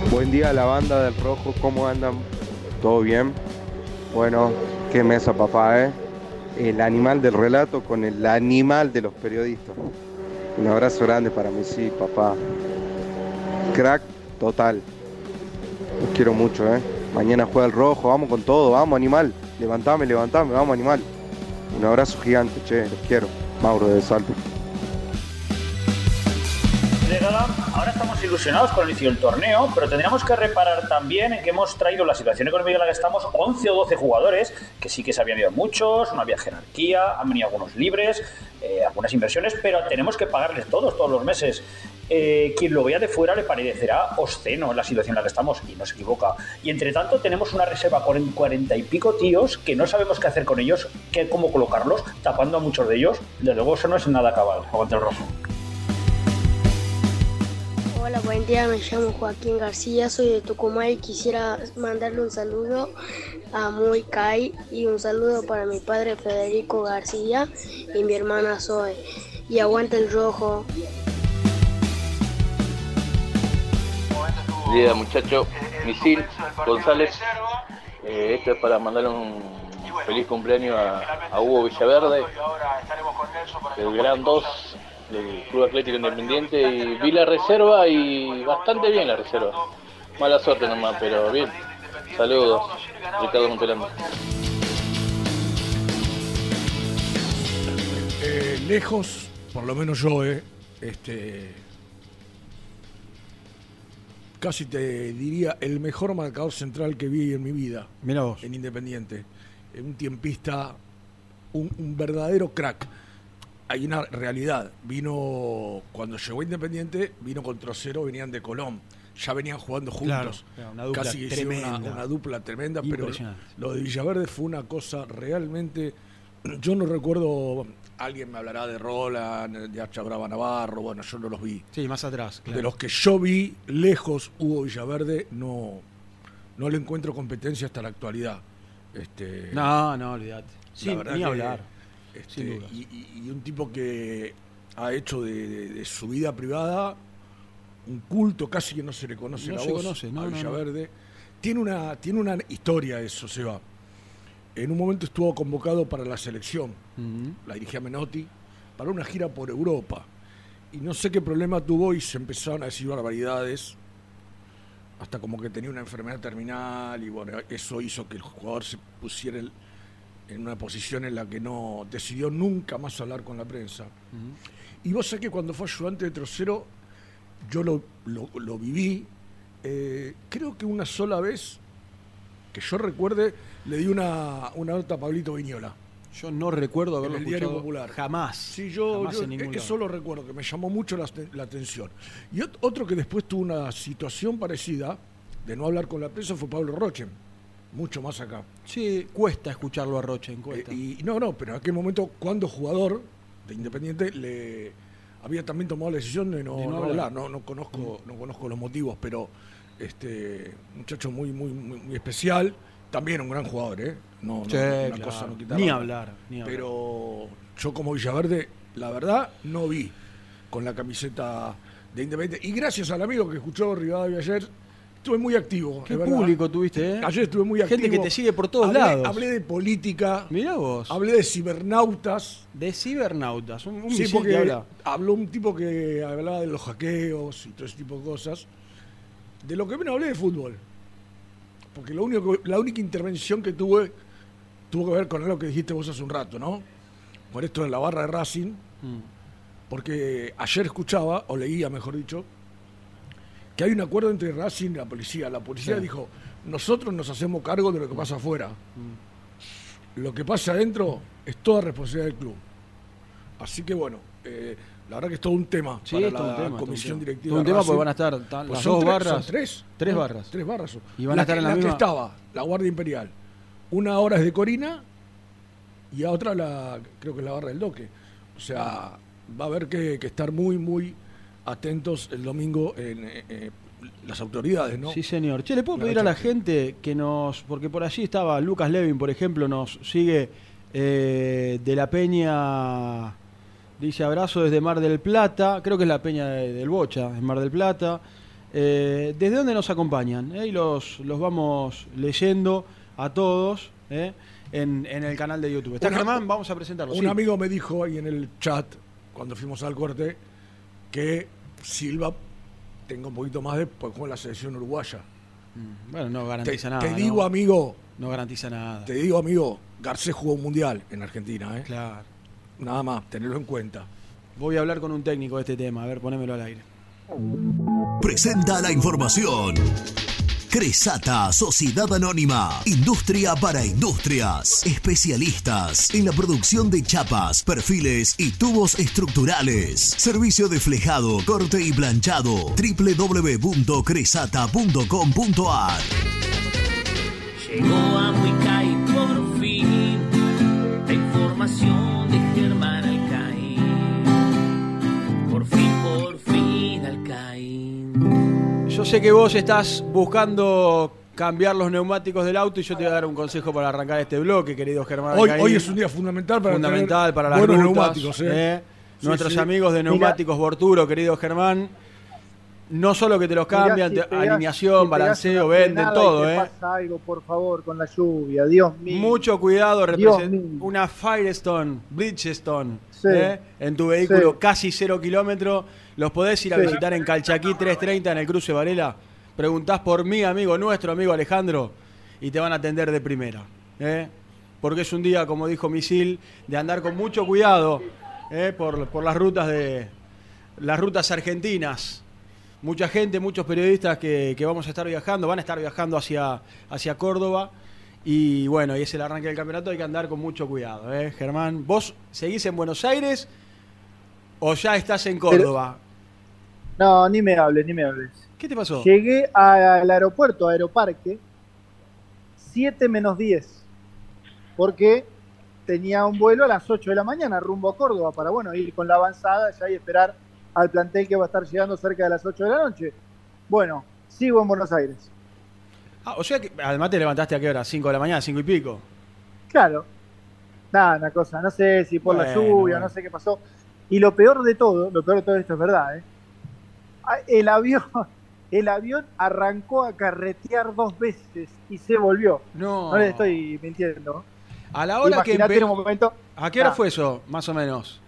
Buen día a la banda del Rojo, ¿cómo andan? ¿Todo bien? Bueno, qué mesa papá, ¿eh? El animal del relato con el animal de los periodistas. Un abrazo grande para mí, sí, papá. Crack total. Los quiero mucho, ¿eh? Mañana juega el rojo, vamos con todo, vamos animal. Levantame, levantame, vamos animal. Un abrazo gigante, che, los quiero. Mauro de Salto. Ahora estamos ilusionados con el inicio del torneo, pero tendríamos que reparar también en que hemos traído la situación económica en la que estamos 11 o 12 jugadores, que sí que se habían ido muchos, no había jerarquía, han venido algunos libres, eh, algunas inversiones, pero tenemos que pagarles todos, todos los meses. Eh, quien lo vea de fuera le parecerá obsceno la situación en la que estamos y no se equivoca. Y entre tanto tenemos una reserva con 40 y pico tíos que no sabemos qué hacer con ellos, qué, cómo colocarlos, tapando a muchos de ellos. Desde luego eso no es nada cabal. Aguante el rojo. Hola, buen día, me llamo Joaquín García, soy de Tucumán y quisiera mandarle un saludo a Muy Kai y un saludo para mi padre Federico García y mi hermana Zoe. Y aguante el rojo. Buen día muchacho, Misil González. Eh, esto es para mandarle un feliz cumpleaños a, a Hugo Villaverde, del Gran 2 del Club Atlético Independiente. Y vi la reserva y bastante bien la reserva. Mala suerte nomás, pero bien. Saludos, Ricardo Montelando. Eh, lejos, por lo menos yo, eh, este, casi te diría el mejor marcador central que vi en mi vida. Mira vos. En Independiente. En un tiempista, un, un verdadero crack. Hay una realidad. Vino, cuando llegó Independiente, vino con Trocero, venían de Colón. Ya venían jugando juntos. claro, una dupla Casi hicieron una, tremenda. una dupla tremenda, pero lo de Villaverde fue una cosa realmente. Yo no recuerdo. Alguien me hablará de Roland, de Hacha Brava Navarro. Bueno, yo no los vi. Sí, más atrás. claro. De los que yo vi lejos, Hugo Villaverde, no, no le encuentro competencia hasta la actualidad. Este, No, no, olvídate. verdad ni hablar. Este, Sin y, un tipo que ha hecho de, de- de su vida privada un culto casi que no se le conoce No la se voz conoce, no, a no. Villaverde. Tiene una, tiene una historia eso, Seba. En un momento estuvo convocado para la selección, la dirigía Menotti, para una gira por Europa. Y no sé qué problema tuvo y se empezaron a decir barbaridades, hasta como que tenía una enfermedad terminal y bueno, eso hizo que el jugador se pusiera el- en una posición en la que no decidió nunca más hablar con la prensa. Y vos sabés que cuando fue ayudante de Trocero, yo lo, lo- lo viví, eh, creo que una sola vez, que yo recuerde, le di una, una nota a Pablito Viñola. Yo no recuerdo haberlo en el Diario escuchado Popular. jamás. Sí, yo, Jamás yo en ningún eso lo recuerdo, que me llamó mucho la, la atención. Y ot- otro que después tuvo una situación parecida, de no hablar con la prensa, fue Pablo Roche, mucho más acá. Sí, cuesta escucharlo a Rochen, cuesta. Eh, y no, no, pero en aquel momento, cuando jugador de Independiente, le había también tomado la decisión de no, De no no hablar. hablar. No, no conozco, no conozco los motivos, pero este muchacho muy, muy, muy, muy especial. También un gran jugador, ¿eh? No, no, Sí, una claro. cosa no quita Ni hablar, ni hablar. Pero yo como Villaverde, la verdad, no vi con la camiseta de Independiente. Y gracias al amigo que escuchó Rivadavia ayer, estuve muy activo. Qué público tuviste, ¿eh? Ayer estuve muy Gente activo. que te sigue por todos Hablé- lados. Hablé de política. Mirá vos. Hablé de cibernautas. De cibernautas. Un, un Sí, porque que habla. habló un tipo que hablaba de los hackeos y todo ese tipo de cosas. De lo que menos hablé de fútbol. Porque lo único la única intervención que tuve tuvo que ver con algo que dijiste vos hace un rato, ¿no? Por esto de la barra de Racing. Mm. Porque ayer escuchaba, o leía mejor dicho, que hay un acuerdo entre Racing y la policía. La policía Sí. dijo, nosotros nos hacemos cargo de lo que pasa afuera. Mm. Lo que pasa adentro es toda responsabilidad del club. Así que bueno, eh, la verdad que es todo un tema Sí, para la un tema, un comisión tema. directiva. Todo un tema porque van a estar tan- Pues las son dos tres- barras. son tres. Barras. Tres barras. Y van a estar que- en la que misma- estaba, la Guardia Imperial. Una hora es de Corina y a otra la creo que es la barra del Doque. O sea, va a haber que, que estar muy, muy atentos el domingo en eh, eh, las autoridades, ¿no? Sí, señor. Che, ¿le puedo pedir a la gente que nos... Porque por allí estaba Lucas Levin, por ejemplo, nos sigue eh, de la Peña... Dice abrazo desde Mar del Plata. Creo que es la Peña de- del Bocha, en Mar del Plata. Eh, ¿Desde dónde nos acompañan? Eh, y los, los vamos leyendo a todos eh, en, en el canal de YouTube. Está Germán, vamos a presentarlo. Un sí. amigo me dijo ahí en el chat, cuando fuimos al corte, que Silva tenga un poquito más de porque juega en la selección uruguaya. Mm, Bueno, no garantiza te, nada. Te ¿no? digo, amigo, No garantiza nada. te digo, amigo, Garcés jugó un mundial en Argentina, ¿eh? Claro. Nada más, tenerlo en cuenta. Voy a hablar con un técnico de este tema. A ver, ponémelo al aire. Presenta la información. Cresata, Sociedad Anónima, Industria para Industrias, especialistas en la producción de chapas, perfiles y tubos estructurales. Servicio de flejado, corte y planchado. www.cresata.com.ar Llegó a sé que vos estás buscando cambiar los neumáticos del auto y yo te voy a dar un consejo para arrancar este bloque, querido Germán. Hoy, hoy es un día fundamental para fundamental para las buenos rutas, neumáticos. ¿eh? ¿eh? Sí, Nuestros sí. amigos de Mira, Neumáticos Borturo, querido Germán, no solo que te los cambian, si te- pegás- alineación, si balanceo, venden todo, y te ¿eh? pasa algo, por favor, con la lluvia, Dios mío. Mucho cuidado, represent- una Firestone, Bridgestone, Sí. ¿eh? en tu vehículo Sí. casi cero kilómetros. Los podés ir a Sí. visitar en Calchaquí 330 en el cruce Varela. Preguntás por mi amigo, nuestro amigo Alejandro, y te van a atender de primera. ¿eh? Porque es un día, como dijo Misil, de andar con mucho cuidado ¿eh? por, por las rutas de las rutas argentinas. Mucha gente, muchos periodistas que, que vamos a estar viajando, van a estar viajando hacia, hacia Córdoba. Y bueno, y es el arranque del campeonato, hay que andar con mucho cuidado, ¿eh? Germán. ¿Vos seguís en Buenos Aires o ya estás en Córdoba? No, ni me hables, ni me hables. ¿Qué te pasó? Llegué al aeropuerto, Aeroparque, 7 menos 10, porque tenía un vuelo a las 8 de la mañana rumbo a Córdoba para, bueno, ir con la avanzada ya y esperar al plantel que va a estar llegando cerca de las 8 de la noche. Bueno, sigo en Buenos Aires. Ah, o sea que además te levantaste a qué hora? ¿5 de la mañana? ¿5 y pico? Claro. Nada, una cosa, no sé si por la lluvia, bueno. no sé qué pasó. Y lo peor de todo, lo peor de todo esto es verdad, ¿eh? Ah, El avión, el avión arrancó a carretear dos veces y se volvió. No. No les estoy mintiendo. A la hora que en un momento. ¿A qué hora fue eso, más o menos?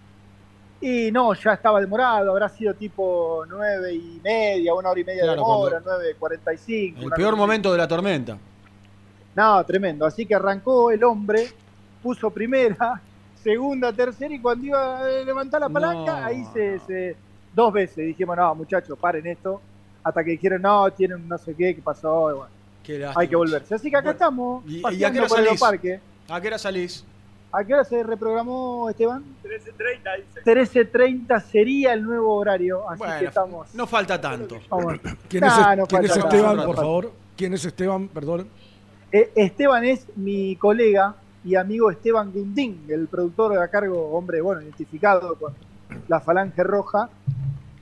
Y no, ya estaba demorado, habrá sido tipo nueve y media, una hora y media de Claro, demora, cuando- nueve cuarenta y cinco. El peor momento de la tormenta. No, tremendo. Así que arrancó el hombre, puso primera, segunda, tercera y cuando iba a levantar la palanca, No, ahí se, se- dos veces dijimos, no, muchachos, paren esto. Hasta que dijeron, no, tienen no sé qué, qué pasó. bueno, Qué hay que volverse. Así que acá estamos, ¿Y, y a qué hora por el salís? parque. ¿A qué hora salís? ¿A qué hora se reprogramó, Esteban? 13.30 dice. 13.30 sería el nuevo horario, así Bueno, que estamos... No falta tanto. vamos. ¿Quién, Nah, es, no quién es Esteban, nada. por favor? ¿Quién es Esteban? Perdón. Eh, Esteban es mi colega y amigo Esteban Gundín, el productor a cargo, hombre, bueno, identificado con la Falange Roja,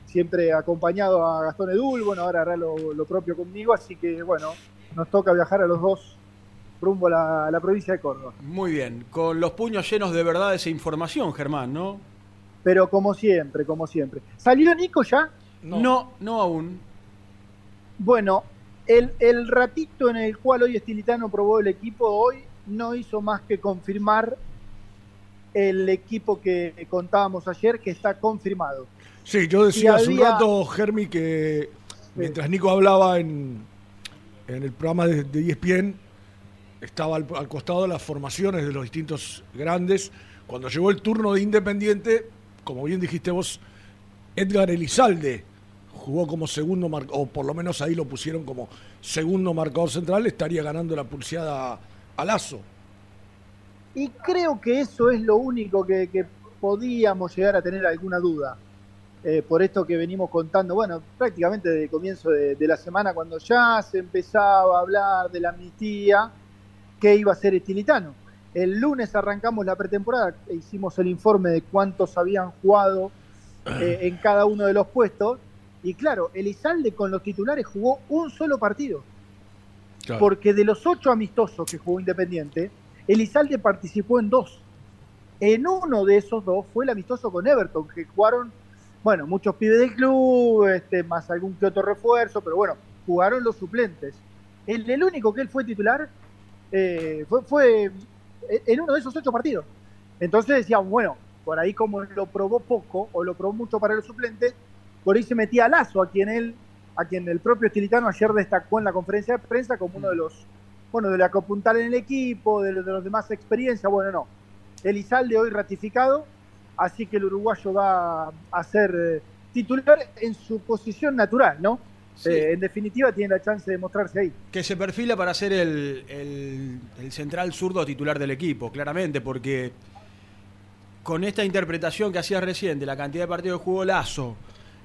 siempre acompañado a Gastón Edul, bueno, ahora hará lo, lo propio conmigo, así que bueno, nos toca viajar a los dos rumbo a la, a la provincia de Córdoba. Muy bien. Con los puños llenos de verdades e información, Germán, ¿no? Pero como siempre, como siempre. ¿Salió Nico ya? No, no, aún. Bueno, el, el ratito en el cual hoy Estilitano probó el equipo hoy no hizo más que confirmar el equipo que contábamos ayer, que está confirmado. Sí, yo decía Y hace un rato, Germi, que mientras Nico hablaba en, en el programa de, de ESPN, estaba al, al costado de las formaciones de los distintos grandes. Cuando llegó el turno de Independiente, como bien dijiste vos, Edgar Elizalde jugó como segundo marcador, o por lo menos ahí lo pusieron como segundo marcador central, estaría ganando la pulseada a Lazo. Y creo que eso es lo único que, que podíamos llegar a tener alguna duda. Eh, por esto que venimos contando, bueno, prácticamente desde el comienzo de, de la semana, cuando ya se empezaba a hablar de la amnistía, que iba a ser estilitano. El lunes arrancamos la pretemporada, e hicimos el informe de cuántos habían jugado eh, en cada uno de los puestos. Y claro, Elizalde con los titulares jugó un solo partido. Porque de los ocho amistosos que jugó Independiente, Elizalde participó en dos. En uno de esos dos fue el amistoso con Everton, que jugaron, bueno, muchos pibes del club, este, más algún que otro refuerzo, pero bueno, jugaron los suplentes. El, el único que él fue titular eh, fue, fue en uno de esos ocho partidos. Entonces decíamos, bueno, por ahí como lo probó poco o lo probó mucho para los suplentes, por ahí se metía Lazo, a quien él, a quien el propio Estilitano ayer destacó en la conferencia de prensa como uno de los, bueno, de la que apuntar en el equipo, de, los- de los demás experiencia, bueno, no. Elizalde hoy ratificado, así que el uruguayo va a ser eh, titular en su posición natural, ¿no? Eh, en definitiva, tiene la chance de mostrarse ahí. Que se perfila para ser el, el- el central zurdo titular del equipo, claramente, porque con esta interpretación que hacías recién de la cantidad de partidos que jugó Lazo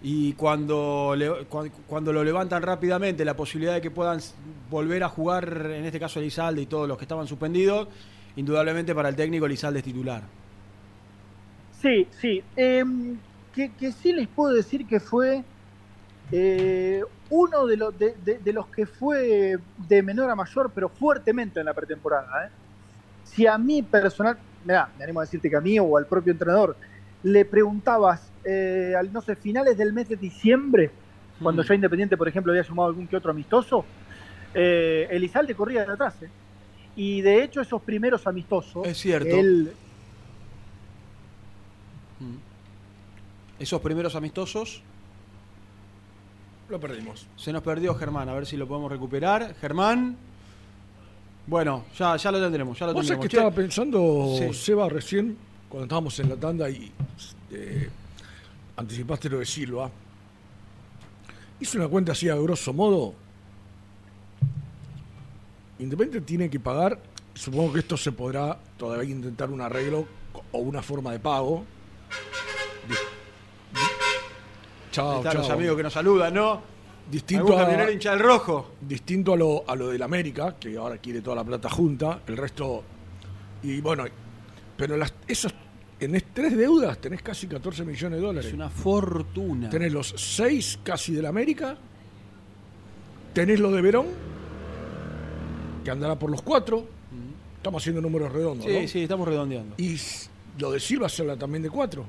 y cuando, le- cuando lo levantan rápidamente, la posibilidad de que puedan volver a jugar, en este caso Elizalde y todos los que estaban suspendidos, indudablemente para el técnico Elizalde es titular. Sí, sí. Que, que sí les puedo decir que fue eh, uno de los, de, de- de los que fue de menor a mayor, pero fuertemente en la pretemporada. ¿eh? Si a mí personal, mirá, me animo a decirte que a mí o al propio entrenador, le preguntabas, eh, al, no sé, finales del mes de diciembre, cuando Mm. ya Independiente, por ejemplo, había sumado algún que otro amistoso, eh, Elizalde corría de atrás. Y de hecho esos primeros amistosos, Es cierto. él Esos primeros amistosos Lo perdimos. se nos perdió Germán, a ver si lo podemos recuperar. Germán, bueno, ya, ya lo tendremos, ya lo Vos sabés tendremos. que estaba pensando, Sí. Seba, recién, cuando estábamos en la tanda y eh, anticipaste lo de Silva. Hice una cuenta así a grosso modo. Independiente tiene que pagar, supongo que esto se podrá todavía intentar un arreglo o una forma de pago. Chao, Están los amigos que nos saludan, ¿no? Distinto ¿Algún a- hincha del rojo? Distinto a lo, a lo del América, que ahora quiere toda la plata junta, el resto. Y bueno, pero las, esos. En tres deudas tenés casi 14 millones de dólares. Es una fortuna. Tenés los seis casi del América. Tenés lo de Verón, que andará por los cuatro. Estamos haciendo números redondos. Sí, ¿no? sí, estamos redondeando. Y lo de Silva será también de cuatro.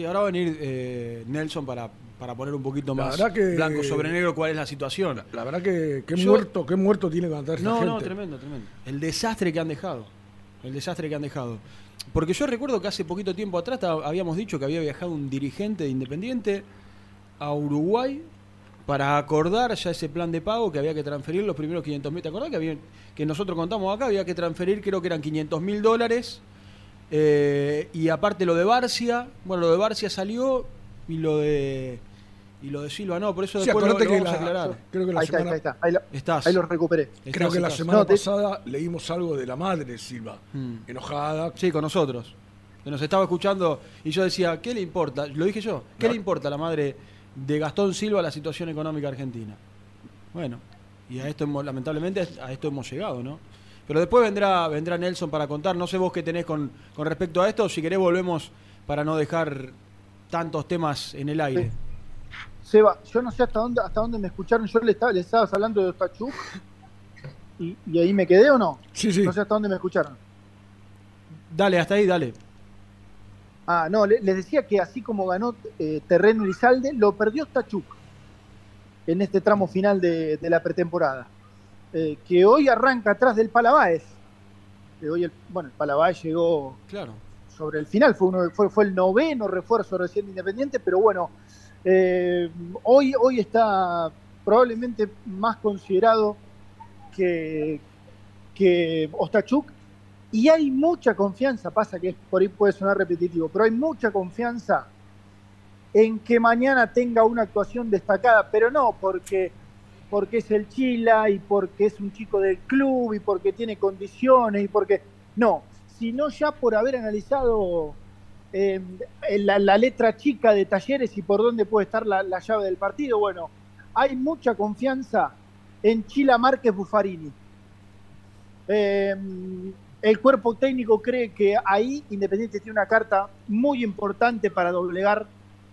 Sí, ahora va a venir eh, Nelson para, para poner un poquito La más que- blanco sobre negro cuál es la situación. La verdad que qué Yo- muerto, qué muerto tiene que esta No, gente. no, tremendo, tremendo. El desastre que han dejado. El desastre que han dejado. Porque yo recuerdo que hace poquito tiempo atrás habíamos dicho que había viajado un dirigente de Independiente a Uruguay para acordar ya ese plan de pago que había que transferir los primeros 500 mil. ¿Te acordás que, había, que nosotros contamos acá? Había que transferir, creo que eran 500 mil dólares. Eh, y aparte lo de Barcia, bueno, lo de Barcia salió y lo de y lo de Silva no, por eso Sí, después lo, lo que vamos a la- aclarar. creo que la ahí está, ahí está, ahí, lo, Estás. ahí lo recuperé. Creo Estás, que la estás. semana No, te- pasada leímos algo de la madre de Silva, Mm. enojada. Sí, con nosotros. Que nos estaba escuchando y yo decía, ¿qué le importa? Lo dije yo, ¿qué No. le importa a la madre de Gastón Silva a la situación económica argentina? Bueno, y a esto hemos- lamentablemente a esto hemos llegado, ¿no? Pero después vendrá, vendrá Nelson para contar, no sé vos qué tenés con, con respecto a esto, si querés volvemos para no dejar tantos temas en el aire. Seba, yo no sé hasta dónde, hasta dónde me escucharon. Yo le estaba, le estabas hablando de Ostachuk y, y ahí me quedé o no. Sí, sí. No sé hasta dónde me escucharon. Dale, hasta ahí, dale. Ah, no, le- les decía que así como ganó eh, Terreno Elizalde, lo perdió Ostachuk en este tramo final de, de la pretemporada. Eh, que hoy arranca atrás del Palabáez. Que hoy el, bueno, el Palabáez llegó Claro. sobre el final, fue, uno, fue, fue el noveno refuerzo recién de Independiente, pero bueno, eh, hoy, hoy está probablemente más considerado que, que Ostachuk y hay mucha confianza, pasa que por ahí puede sonar repetitivo, pero hay mucha confianza en que mañana tenga una actuación destacada, pero no porque, porque es el Chila y porque es un chico del club y porque tiene condiciones y porque... No, sino ya por haber analizado eh, la, letra chica de talleres y por dónde puede estar la, la llave del partido. Bueno, hay mucha confianza en Chila Márquez Buffarini. Eh, el cuerpo técnico cree que ahí Independiente tiene una carta muy importante para doblegar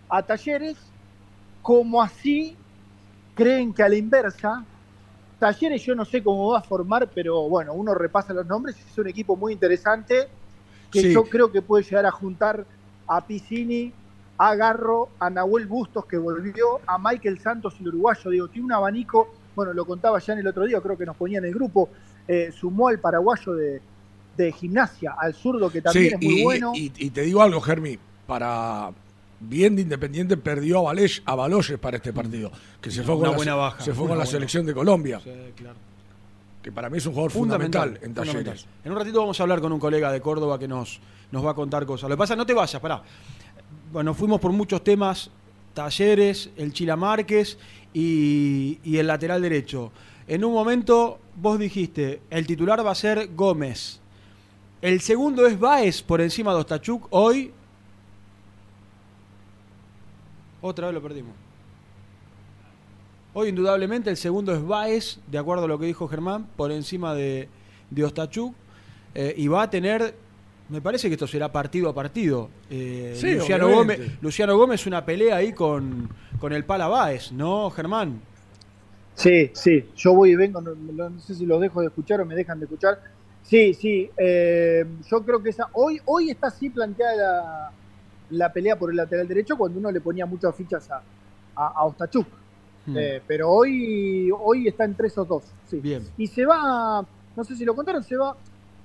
a Talleres, como así creen que a la inversa, Talleres yo no sé cómo va a formar, pero bueno, uno repasa los nombres es un equipo muy interesante que Sí. yo creo que puede llegar a juntar a Piscini, a Garro, a Nahuel Bustos que volvió, a Michael Santos el uruguayo, digo, tiene un abanico, bueno, lo contaba ya en el otro día, creo que nos ponía en el grupo, eh, sumó al paraguayo de, de gimnasia, al zurdo que también Sí, es muy y, bueno. y- y te digo algo, Germi, para bien de Independiente perdió a, Valeix, a Baloyes para este partido, que se fue Una con, la, buena baja, se fue una con la selección de Colombia, Sí, claro. que para mí es un jugador fundamental, en fundamental. Talleres. En un ratito vamos a hablar con un colega de Córdoba que nos, nos va a contar cosas. Lo que pasa, no te vayas, pará. Bueno, fuimos por muchos temas Talleres, el Chila Márquez y, y el lateral derecho. En un momento vos dijiste, el titular va a ser Gómez. El segundo es Baez por encima de Ostachuk. Hoy. Otra vez lo perdimos. Hoy, indudablemente, el segundo es Baez, de acuerdo a lo que dijo Germán, por encima de, de Ostachuk. Eh, y va a tener. Me parece que esto será partido a partido. Eh, Sí, Luciano. Gómez, Luciano Gómez, una pelea ahí con, con el Pala Baez, ¿no, Germán? Sí, sí, yo voy y vengo, no, no- no sé si los dejo de escuchar o me dejan de escuchar. Sí, sí, eh, yo creo que esa, hoy, hoy está así planteada la, la pelea por el lateral derecho cuando uno le ponía muchas fichas a, a, a Ostachuk. Hmm. Eh, pero hoy, hoy está en tres o dos. Sí. Bien. Y se va, no sé si lo contaron, se va,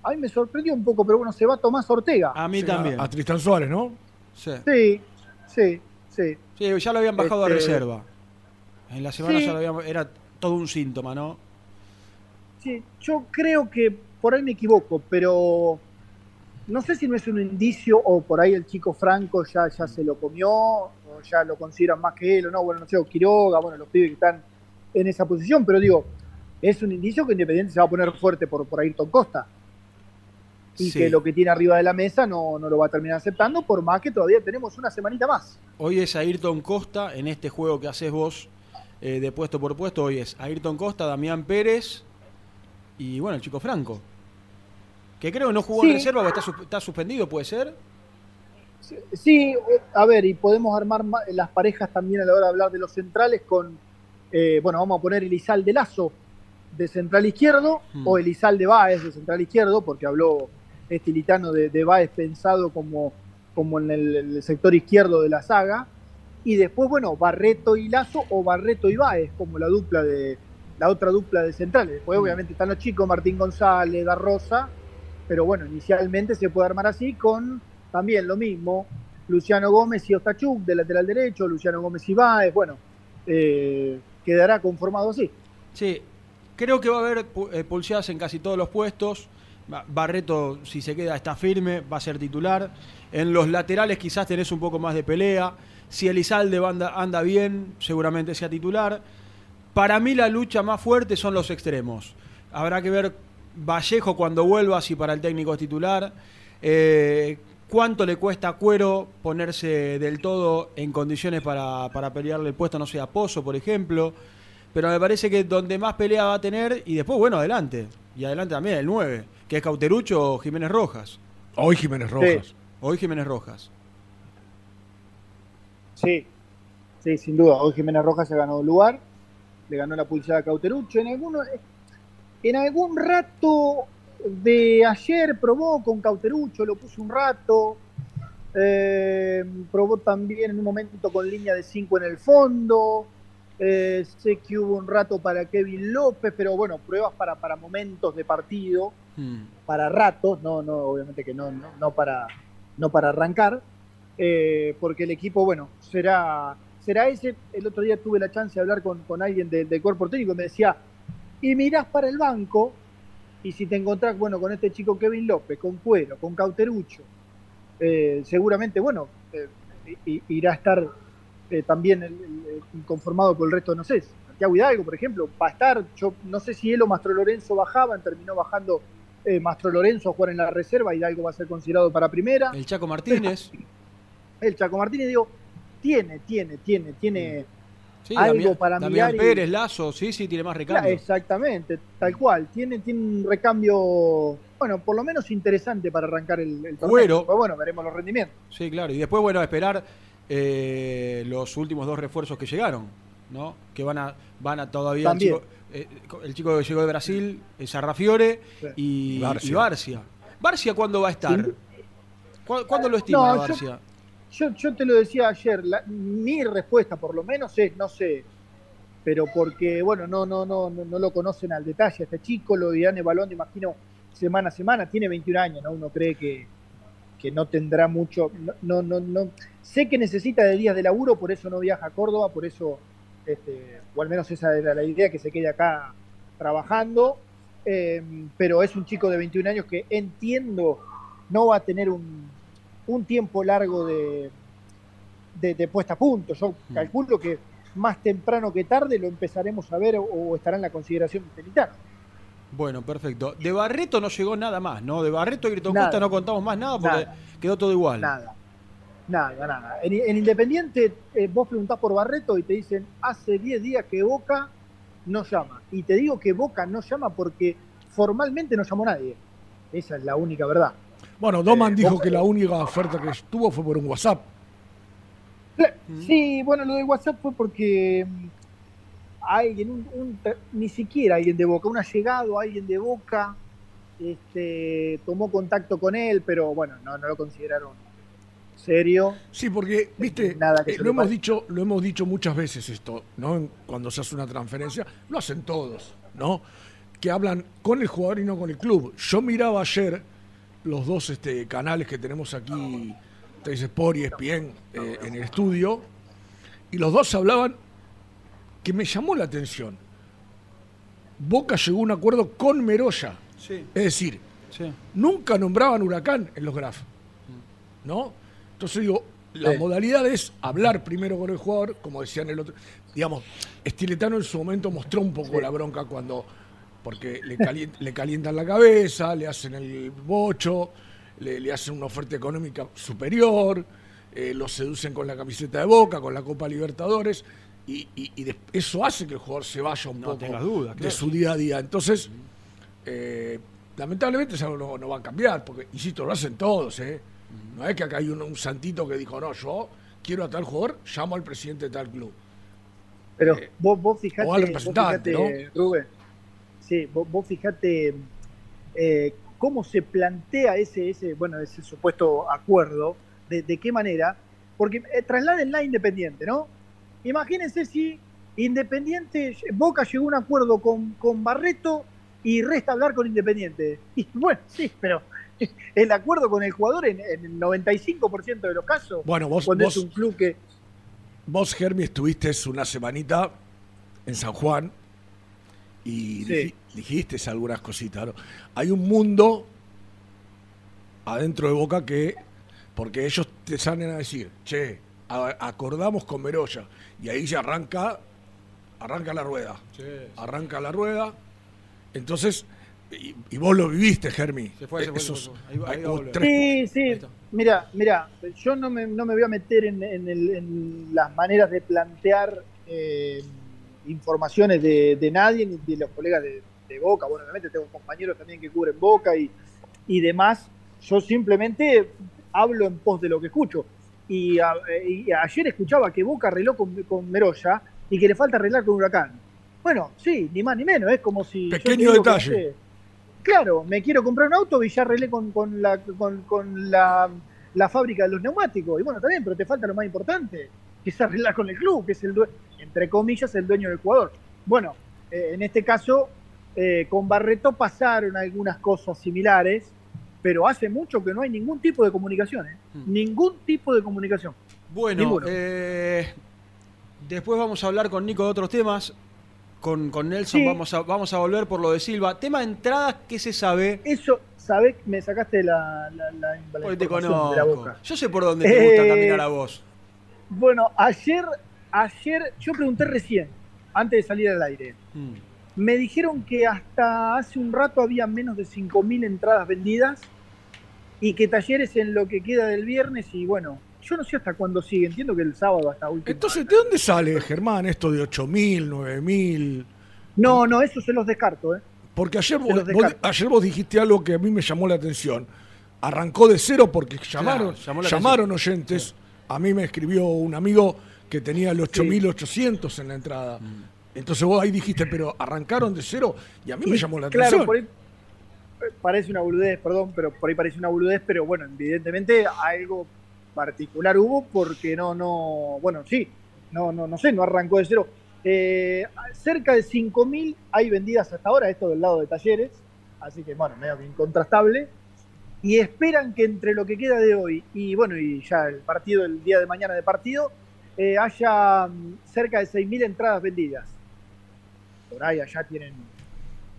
a mí me sorprendió un poco, pero bueno, se va Tomás Ortega. A mí Sí, también. A, a Tristan Suárez, ¿no? Sí. Sí, sí, sí. Sí, ya lo habían bajado Este- a reserva. En la semana Sí. ya lo habíamos. Era todo un síntoma, ¿no? Sí, yo creo que por ahí me equivoco, pero no sé si no es un indicio o por ahí el chico Franco ya, ya se lo comió, o ya lo consideran más que él, o no, bueno, no sé, o Quiroga, bueno, los pibes que están en esa posición, pero digo, es un indicio que Independiente se va a poner fuerte por, por Ayrton Costa. Y Sí. que lo que tiene arriba de la mesa no, no lo va a terminar aceptando, por más que todavía tenemos una semanita más. Hoy es Ayrton Costa en este juego que haces vos eh, de puesto por puesto. Hoy es Ayrton Costa, Damián Pérez y bueno, el chico Franco. Que creo que no jugó en reserva o está, sus- está suspendido, ¿puede ser? Sí, a ver, y podemos armar ma- las parejas también a la hora de hablar de los centrales con, eh, bueno, vamos a poner Elizalde Lazo de central izquierdo Hmm. o Elizalde Báez de central izquierdo, porque habló este litano de, de Báez pensado como, como en el, el sector izquierdo de la saga. Y después, bueno, Barreto y Lazo o Barreto y Báez como la dupla de la otra dupla de centrales. Después, Hmm. obviamente, están los chicos, Martín González, Da Rosa, pero bueno, inicialmente se puede armar así con también lo mismo, Luciano Gómez y Ostachuk de lateral derecho, Luciano Gómez y Báez, bueno, eh, quedará conformado así. Sí, creo que va a haber eh, pulseadas en casi todos los puestos. Ba- Barreto, si se queda, está firme, va a ser titular. En los laterales quizás tenés un poco más de pelea. Si Elizalde anda, anda bien, seguramente sea titular. Para mí la lucha más fuerte son los extremos. Habrá que ver Vallejo cuando vuelva, si para el técnico es titular. Eh, ¿Cuánto le cuesta a Cuero ponerse del todo en condiciones para, para pelearle el puesto, no sé, a Pozo, por ejemplo? Pero me parece que donde más pelea va a tener, y después, bueno, adelante. Y adelante también el 9, que es Cauterucho o Jiménez Rojas. Hoy Jiménez Rojas. Hoy Jiménez Rojas. Sí, sí, sin duda. Hoy Jiménez Rojas se ganó lugar, le ganó la pulsada a Cauterucho. En, alguno, en algún rato de ayer probó con Cauterucho, lo puso un rato. eh, probó también en un momento con línea de 5 en el fondo. eh, sé que hubo un rato para Kevin López, pero bueno, pruebas para, para momentos de partido Hmm. para ratos, no, no, obviamente que no, no, no para, no para arrancar, eh, porque el equipo, bueno, será, será ese. El otro día tuve la chance de hablar con, con alguien del, del cuerpo técnico y me decía, y mirás para el banco, y si te encontrás, bueno, con este chico Kevin López, con Cuero, con Cauterucho, eh, seguramente, bueno, eh, irá a estar eh, también el- el- conformado por el resto, no sé, Santiago Hidalgo, por ejemplo, va a estar, yo no sé si él o Mastro Lorenzo bajaban, terminó bajando Mastro Lorenzo a jugar en la reserva, Hidalgo va a ser considerado para primera. El Chaco Martínez. El Chaco Martínez, digo, tiene, tiene, tiene, tiene Sí, algo Damián, para Damián mirar. y- Pérez, Lazo, sí, sí, tiene más Claro, recambio. exactamente, tal cual. Tiene, tiene un recambio, bueno, por lo menos interesante para arrancar el, el torneo. Cuero. Después, bueno, veremos los rendimientos. Sí, claro. Y después, bueno, a esperar eh, los últimos dos refuerzos que llegaron, ¿no? Que van a, van a todavía. El chico, eh, el chico que llegó de Brasil, es Sarrafiore y, Barcia. y Barcia. ¿Barcia cuándo va a estar? ¿Cu- ¿Cuándo lo estima No, Barcia? Yo, yo te lo decía ayer, la- mi respuesta por lo menos es, no sé, pero porque, bueno, no, no, no, no, lo conocen al detalle este chico, lo dirán balón, imagino, semana a semana, tiene 21 años, ¿no? Uno cree que, que no tendrá mucho, no, no, no. sé que necesita de días de laburo, por eso no viaja a Córdoba, por eso, este, o al menos esa era la idea, que se quede acá trabajando, eh, pero es un chico de 21 años que entiendo no va a tener un, un tiempo largo de, de, de puesta a punto. Yo calculo que más temprano que tarde lo empezaremos a ver o, o estará en la consideración militar. Bueno, perfecto. De Barreto no llegó nada más, ¿no? De Barreto y Grito. Costa no contamos más nada porque Nada. quedó todo igual. Nada. Nada, nada. En, en Independiente, eh, vos preguntás por Barreto y te dicen, hace 10 días que Boca no llama. Y te digo que Boca no llama porque formalmente no llamó nadie. Esa es la única verdad. Bueno, Doman Eh, dijo que la única oferta que tuvo fue por un WhatsApp. Sí, bueno, lo de WhatsApp fue porque mm, alguien, un, ni siquiera alguien de Boca, un allegado, alguien de Boca, este, tomó contacto con él, pero bueno, no, no lo consideraron serio. Sí, porque, viste, Nada que eh, lo hemos dicho, lo hemos dicho muchas veces esto, ¿no? Cuando se hace una transferencia, lo hacen todos, ¿no? Que hablan con el jugador y no con el club. Yo miraba ayer los dos este, canales que tenemos aquí, Teis Sport y ESPN, eh, en el estudio, y los dos hablaban que me llamó la atención. Boca llegó a un acuerdo con Meroya. Sí. Es decir, Sí. nunca nombraban Huracán en los graf. ¿No? Entonces digo, la Sí. modalidad es hablar primero con el jugador, como decían el otro. Digamos, Estiletano en su momento mostró un poco la bronca cuando. Porque le, calien- le calientan la cabeza, le hacen el bocho, le, le hacen una oferta económica superior, eh, lo seducen con la camiseta de boca, con la Copa Libertadores, y, y- y des- eso hace que el jugador se vaya un No poco de claro. su día a día. Entonces, eh, lamentablemente eso no, no va a cambiar, porque, insisto, lo hacen todos, ¿eh? No es que acá hay un, un santito que dijo, no, yo quiero a tal jugador, llamo al presidente de tal club. Pero vos, vos fijate, o al vos representante, Rubén, sí, vos, vos fijate eh, cómo se plantea ese, ese, bueno, ese supuesto acuerdo, de, de qué manera, porque eh, trasladenla a Independiente, ¿no? Imagínense si Independiente, Boca llegó a un acuerdo con, con Barreto y resta hablar con Independiente. Y bueno, sí, pero el acuerdo con el jugador en, en el 95% de los casos, Bueno, vos- cuando vos- es un club que... Vos, Germi, estuviste una semanita en San Juan y Sí. dijiste algunas cositas. ¿no? Hay un mundo adentro de Boca que, porque ellos te salen a decir, che, a- acordamos con Meroya, y ahí ya arranca, arranca la rueda. Arranca la rueda. Entonces, y, y vos lo viviste, Germi. Se fue, se fue, se Esos- se fue. Ahí ahí tres- Sí, sí. Mira, mira, yo no me, no me voy a meter en, en el- en las maneras de plantear eh, informaciones de, de nadie, ni de los colegas de, de Boca. Bueno, obviamente tengo compañeros también que cubren Boca y, y demás. Yo simplemente hablo en pos de lo que escucho. Y, a- y ayer escuchaba que Boca arregló con, con Meroya y que le falta arreglar con Huracán. Bueno, sí, ni más ni menos. Es como si. Pequeño que, detalle. no sé, Claro, me quiero comprar un auto y ya arreglé con, con la, con, con la, la fábrica de los neumáticos. Y bueno, bien, pero te falta lo más importante, que es arreglar con el club, que es el entre comillas, el dueño del jugador. Bueno, eh, en este caso, eh, con Barreto pasaron algunas cosas similares, pero hace mucho que no hay ningún tipo de comunicación. ¿eh? Ningún tipo de comunicación. Bueno, eh, después vamos a hablar con Nico de otros temas. Con, con Nelson Sí. vamos, a, vamos a volver por lo de Silva. Tema de entradas, ¿qué se sabe? Eso, ¿sabés? Me sacaste la, la, la, la Porque te información de la boca. Yo sé por dónde te gusta caminar a vos. Bueno, ayer, ayer yo pregunté recién, antes de salir al aire. Mm. Me dijeron que hasta hace un rato había menos de 5.000 entradas vendidas y que talleres en lo que queda del viernes y bueno, yo no sé hasta cuándo sigue, entiendo que el sábado hasta último. Entonces, ¿de dónde sale, Germán, esto de 8.000, 9.000? No, no, eso se los descarto, ¿eh? Porque ayer vos, ayer vos dijiste algo que a mí me llamó la atención. Arrancó de cero porque llamaron, llamó llamaron oyentes. A mí me escribió un amigo que tenía el 8.800 en la entrada. Mm. Entonces vos ahí dijiste, pero arrancaron de cero y a mí me llamó la claro, atención. por ahí eh, parece una boludez, perdón, pero por ahí parece una boludez, pero bueno, evidentemente algo particular hubo porque no, no, bueno, sí, no, no, no sé, no arrancó de cero. Eh, cerca de 5.000 hay vendidas hasta ahora, esto del lado de talleres, así que bueno, medio que incontrastable. Y esperan que entre lo que queda de hoy y bueno, y ya el partido, el día de mañana de partido, eh, haya mm, cerca de 6.000 entradas vendidas. Por ahí allá tienen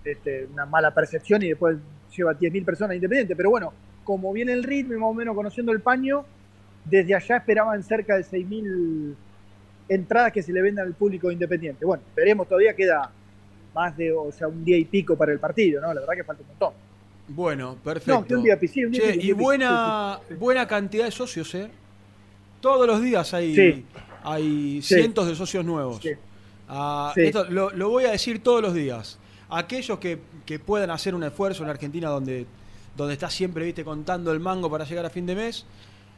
este, una mala percepción y después lleva 10.000 personas independientes. Pero bueno, como viene el ritmo más o menos conociendo el paño, desde allá esperaban cerca de 6.000 entradas que se le vendan al público independiente. Bueno, veremos, todavía queda más de, o sea, un día y pico para el partido, ¿no? La verdad que falta un montón. Bueno, perfecto. No, que un día, un día Che, y buena, buena cantidad de socios, ¿eh? Todos los días hay, Sí. hay Sí. cientos de socios nuevos. Ah, Sí. esto lo, lo voy a decir todos los días. Aquellos que, que puedan hacer un esfuerzo en Argentina donde, donde está siempre, viste, contando el mango para llegar a fin de mes,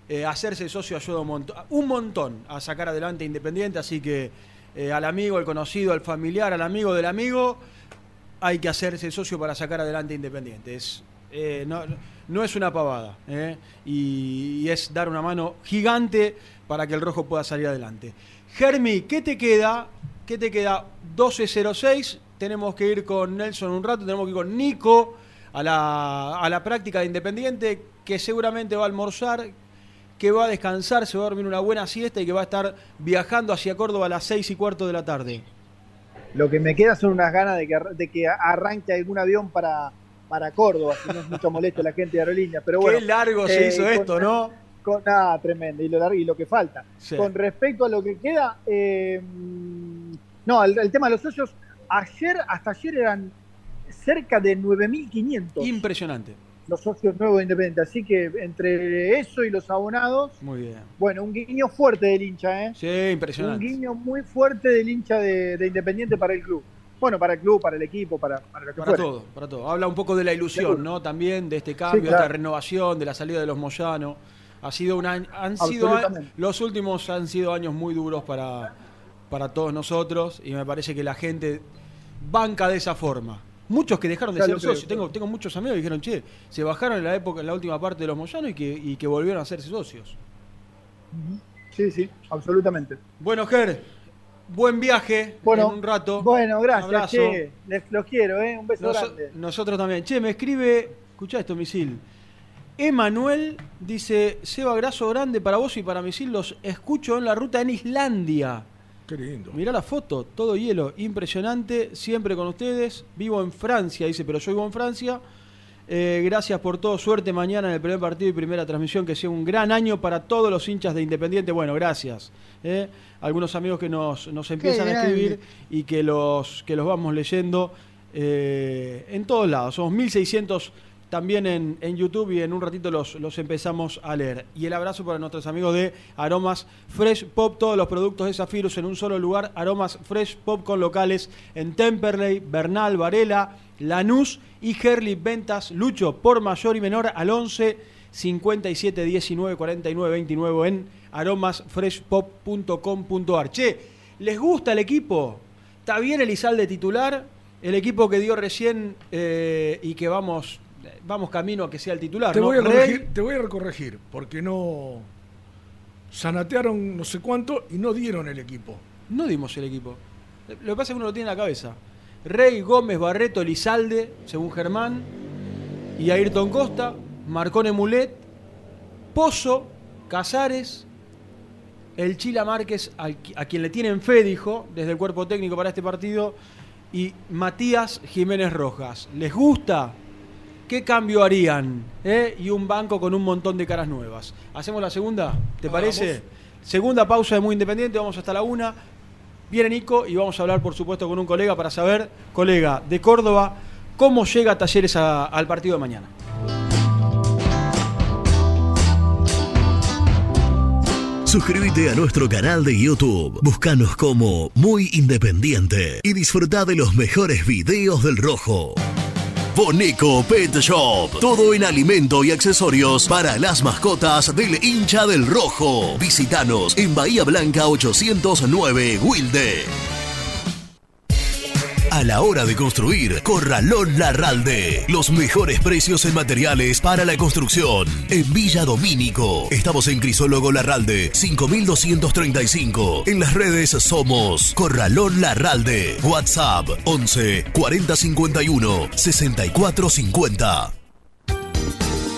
eh, hacerse socio ayuda un montón, un montón a sacar adelante Independiente, así que eh, al amigo, al conocido, al familiar, al amigo del amigo, hay que hacerse socio para sacar adelante Independiente. Es, eh, no, es una pavada, ¿eh? y, y es dar una mano gigante para que el rojo pueda salir adelante. Germi, ¿qué te queda? ¿Qué te queda? 12.06, tenemos que ir con Nelson un rato, tenemos que ir con Nico a la, a la práctica de Independiente, que seguramente va a almorzar, que va a descansar, se va a dormir una buena siesta y que va a estar viajando hacia Córdoba a las 6 y cuarto de la tarde. Lo que me queda son unas ganas de que, de que arranque algún avión para, para Córdoba, si no es mucho molesto la gente de aerolíneas. Pero bueno, Qué largo se eh, hizo con- esto, ¿no? Con, nada, tremendo. Y lo, largo- y lo que falta. Sí. Con respecto a lo que queda, eh, no, el, el tema de los socios, ayer, hasta ayer eran cerca de 9.500 Impresionante. Los socios nuevos de Independiente. Así que entre eso y los abonados, Muy bien. bueno, un guiño fuerte del hincha, ¿eh? Sí, Un impresionante. guiño muy fuerte del hincha de, de Independiente para el club. Bueno, para el club, para el equipo, para, para lo que Para fuera. todo, para todo. Habla un poco de la ilusión. ¿no? También de este cambio, de claro. esta renovación, de la salida de los Moyano. Ha sido un año- han sido los últimos han sido años muy duros para, para todos nosotros y me parece que la gente banca de esa forma. Muchos que dejaron de ser creo, socios, tengo, tengo muchos amigos que dijeron, che, se bajaron en la época, en la última parte de los Moyano y que, y que volvieron a hacerse socios. Sí, sí, absolutamente. Bueno, Ger, buen viaje Bueno, en un rato. Bueno, gracias, che. Les, los quiero, ¿eh? Un beso grande. nosotros también. Che, me escribe, escuchá esto, Misil. Emanuel dice, Seba Graso grande para vos y para Misil, los escucho en la ruta en Islandia. Qué lindo. Mirá la foto, todo hielo, impresionante, siempre con ustedes. Vivo en Francia, dice, pero yo vivo en Francia. Eh, gracias por todo, suerte mañana en el primer partido y primera transmisión, que sea un gran año para todos los hinchas de Independiente. Bueno, gracias. eh. Algunos amigos que nos, nos empiezan a escribir y que los, que los vamos leyendo eh, en todos lados. Somos 1600 también en, en YouTube y en un ratito los, los empezamos a leer. Y el abrazo para nuestros amigos de Aromas Fresh Pop, todos los productos de Zafirus en un solo lugar. Aromas Fresh Pop con locales en Temperley, Bernal, Varela, Lanús y Herley Ventas. Lucho por mayor y menor al 11 57 19 49 29 en aromasfreshpop.com.ar. Che, ¿les gusta el equipo? ¿Está bien Elizalde titular? El equipo que dio recién eh, y que vamos, vamos camino a que sea el titular. Te ¿no? voy, a corregir, te voy a corregir, porque no. Sanatearon no sé cuánto y no dieron el equipo. No dimos el equipo. Lo que pasa es que uno lo tiene en la cabeza. Rey, Gómez, Barreto, Elizalde, según Germán, y Ayrton Costa, Marcone Mulet, Pozo, Casares, el Chila Márquez, a quien le tienen fe, dijo, desde el cuerpo técnico para este partido, y Matías Jiménez Rojas. ¿Les gusta? ¿Qué cambio harían? eh? Y un banco con un montón de caras nuevas. ¿Hacemos la segunda? ¿Te parece? Segunda pausa de Muy Independiente, vamos hasta la una. Viene Nico y vamos a hablar, por supuesto, con un colega para saber, colega de Córdoba, cómo llega Talleres a- al partido de mañana. Suscríbete a nuestro canal de YouTube. Búscanos como Muy Independiente y disfruta de los mejores videos del Rojo. Boneco Pet Shop. Todo en alimento y accesorios para las mascotas del hincha del Rojo. Visítanos en Bahía Blanca 809 Wilde. A la hora de construir, Corralón Larralde. Los mejores precios en materiales para la construcción. En Villa Domínico. Estamos en Crisólogo Larralde, 5235. En las redes somos Corralón Larralde. WhatsApp 11 4051 6450.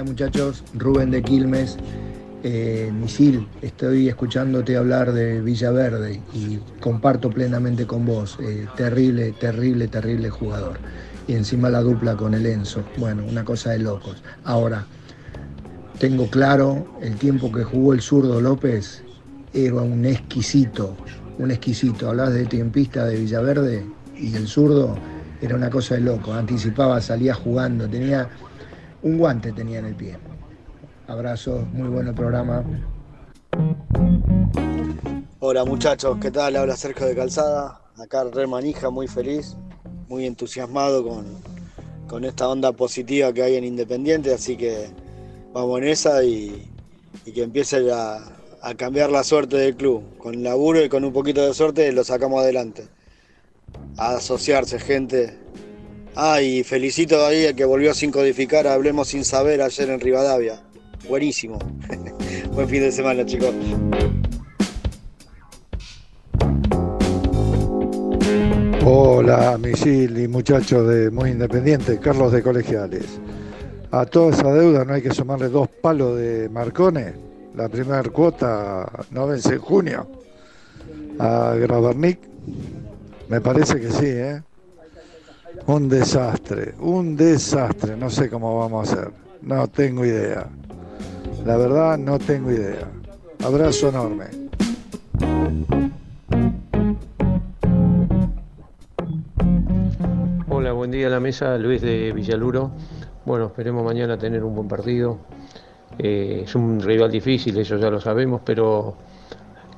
Muchachos, Rubén de Quilmes. Eh, Misil, estoy escuchándote hablar de Villaverde y comparto plenamente con vos. Eh, terrible, terrible, terrible jugador. Y encima la dupla con el Enzo. Bueno, una cosa de locos. Ahora, tengo claro, el tiempo que jugó el zurdo López era un exquisito, un exquisito. Hablabas de tiempista de Villaverde y el zurdo era una cosa de loco. Anticipaba, salía jugando, tenía un guante tenía en el pie. Abrazo, muy bueno programa. Hola muchachos, ¿qué tal? Habla Sergio de Calzada. Acá re manija, muy feliz, muy entusiasmado con, con esta onda positiva que hay en Independiente, así que vamos en esa y, y que empiece a, a cambiar la suerte del club. Con laburo y con un poquito de suerte lo sacamos adelante. A asociarse, gente. Ah, y felicito ahí al que volvió sin codificar, hablemos sin saber ayer en Rivadavia. Buenísimo. Buen fin de semana, chicos. Hola, misil y muchachos de Muy Independiente, Carlos de Colegiales. A toda esa deuda no hay que sumarle dos palos de Marcone. La primera cuota no vence en junio. A Gravernick, me parece que sí, ¿eh? Un desastre, un desastre. No sé cómo vamos a hacer. No tengo idea. La verdad, no tengo idea. Abrazo enorme. Hola, buen día a la mesa, Luis de Villaluro. Bueno, esperemos mañana tener un buen partido. Eh, es un rival difícil, eso ya lo sabemos, pero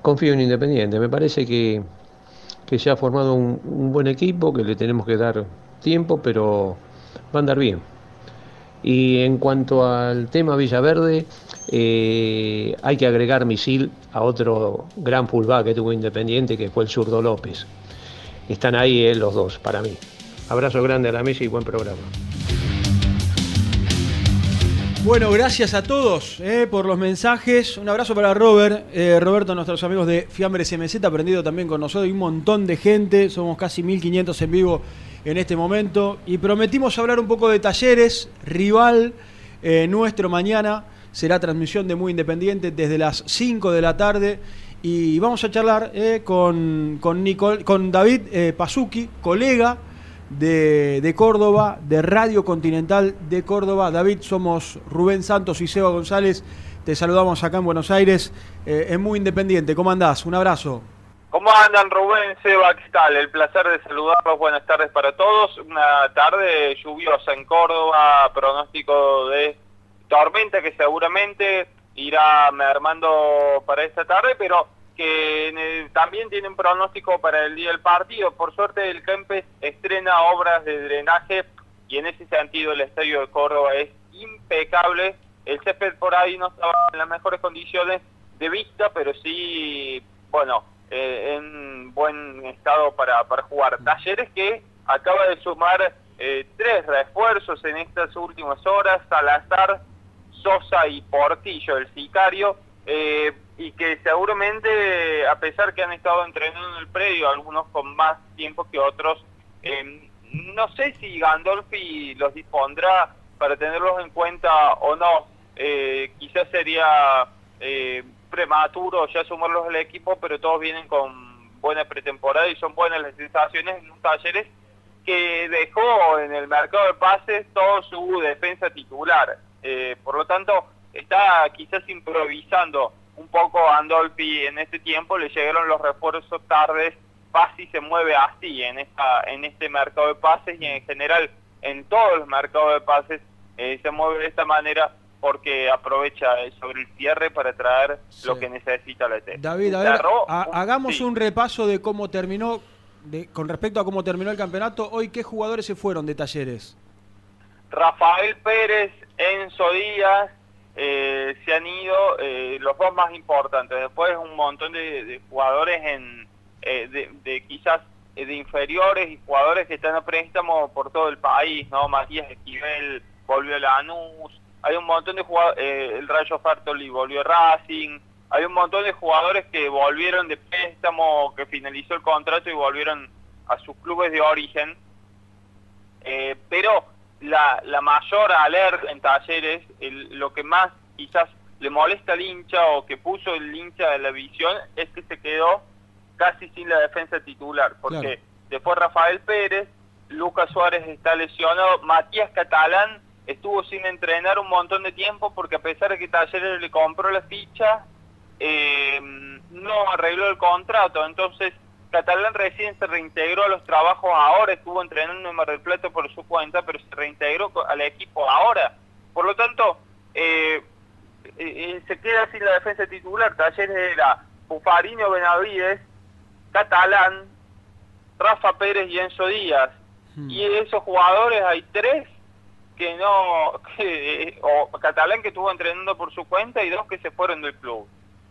confío en Independiente. Me parece que, que se ha formado un, un buen equipo, que le tenemos que dar tiempo, pero va a andar bien. Y en cuanto al tema Villaverde, eh, hay que agregar misil a otro gran fullback que tuvo Independiente, que fue el zurdo López. Están ahí eh, los dos, para mí. Abrazo grande a la mesa y buen programa. Bueno, gracias a todos eh, por los mensajes. Un abrazo para Robert. Roberto, nuestros amigos de Fiambres MZ, aprendido también con nosotros. Hay un montón de gente. Somos casi 1500 en vivo en este momento. Y prometimos hablar un poco de talleres. Rival eh, nuestro mañana será transmisión de Muy Independiente desde las 5 de la tarde. Y vamos a charlar eh, con, con, David eh, Pazuki, colega de, de Córdoba, de Radio Continental de Córdoba. David, somos Rubén Santos y Seba González. Te saludamos acá en Buenos Aires. Eh, es muy independiente. ¿Cómo andás? Un abrazo. ¿Cómo andan Rubén, Seba? El placer de saludarlos, buenas tardes para todos. Una tarde lluviosa en Córdoba, pronóstico de tormenta que seguramente irá mermando para esta tarde, pero que eh, también tiene un pronóstico para el día del partido. Por suerte el Kempes estrena obras de drenaje y en ese sentido el estadio de Córdoba es impecable. El césped por ahí no estaba en las mejores condiciones de vista, pero sí, bueno, eh, en buen estado para, para jugar. Talleres que acaba de sumar eh, tres refuerzos en estas últimas horas, Salazar, Sosa y Portillo, el sicario, eh, y que seguramente, a pesar que han estado entrenando en el predio, algunos con más tiempo que otros, no sé si Gandolfi los dispondrá para tenerlos en cuenta o no. quizás sería prematuro ya sumarlos al equipo, pero todos vienen con buena pretemporada y son buenas las sensaciones en un talleres que dejó en el mercado de pases todo su defensa titular. Eh, por lo tanto, está quizás improvisando un poco Andolfi en este tiempo, le llegaron los refuerzos tardes, Pasi se mueve así en, esta, en este mercado de pases y en general en todos los mercados de pases eh, se mueve de esta manera porque aprovecha sobre el cierre para traer lo que necesita la ET. David, a ver, hagamos un repaso de cómo terminó, de, con respecto a cómo terminó el campeonato. Hoy, ¿qué jugadores se fueron de talleres? Rafael Pérez, Enzo Díaz, eh, se han ido eh, los dos más importantes. Después un montón de, jugadores en eh, de, de, quizás de inferiores y jugadores que están a préstamo por todo el país, ¿no? Matías Esquivel volvió a Lanús, hay un montón de jugadores, eh, el Rayo Fartoli volvió a Racing, hay un montón de jugadores que volvieron de préstamo, que finalizó el contrato y volvieron a sus clubes de origen, eh, pero la, la mayor alerta en talleres, lo que más quizás le molesta al hincha o que puso el hincha de la visión es que se quedó casi sin la defensa titular, porque después Rafael Pérez, Lucas Suárez está lesionado, Matías Catalán estuvo sin entrenar un montón de tiempo porque a pesar de que Talleres le compró la ficha, eh, no arregló el contrato. Entonces, Catalán recién se reintegró a los trabajos ahora, estuvo entrenando en Mar del Plata por su cuenta, pero se reintegró al equipo ahora. Por lo tanto, eh, eh, se queda sin la defensa titular. Talleres era Bufarino Benavides, Catalán, Rafa Pérez y Enzo Díaz. Hmm. Y de esos jugadores hay tres que no, que, o Catalán que estuvo entrenando por su cuenta y dos que se fueron del club.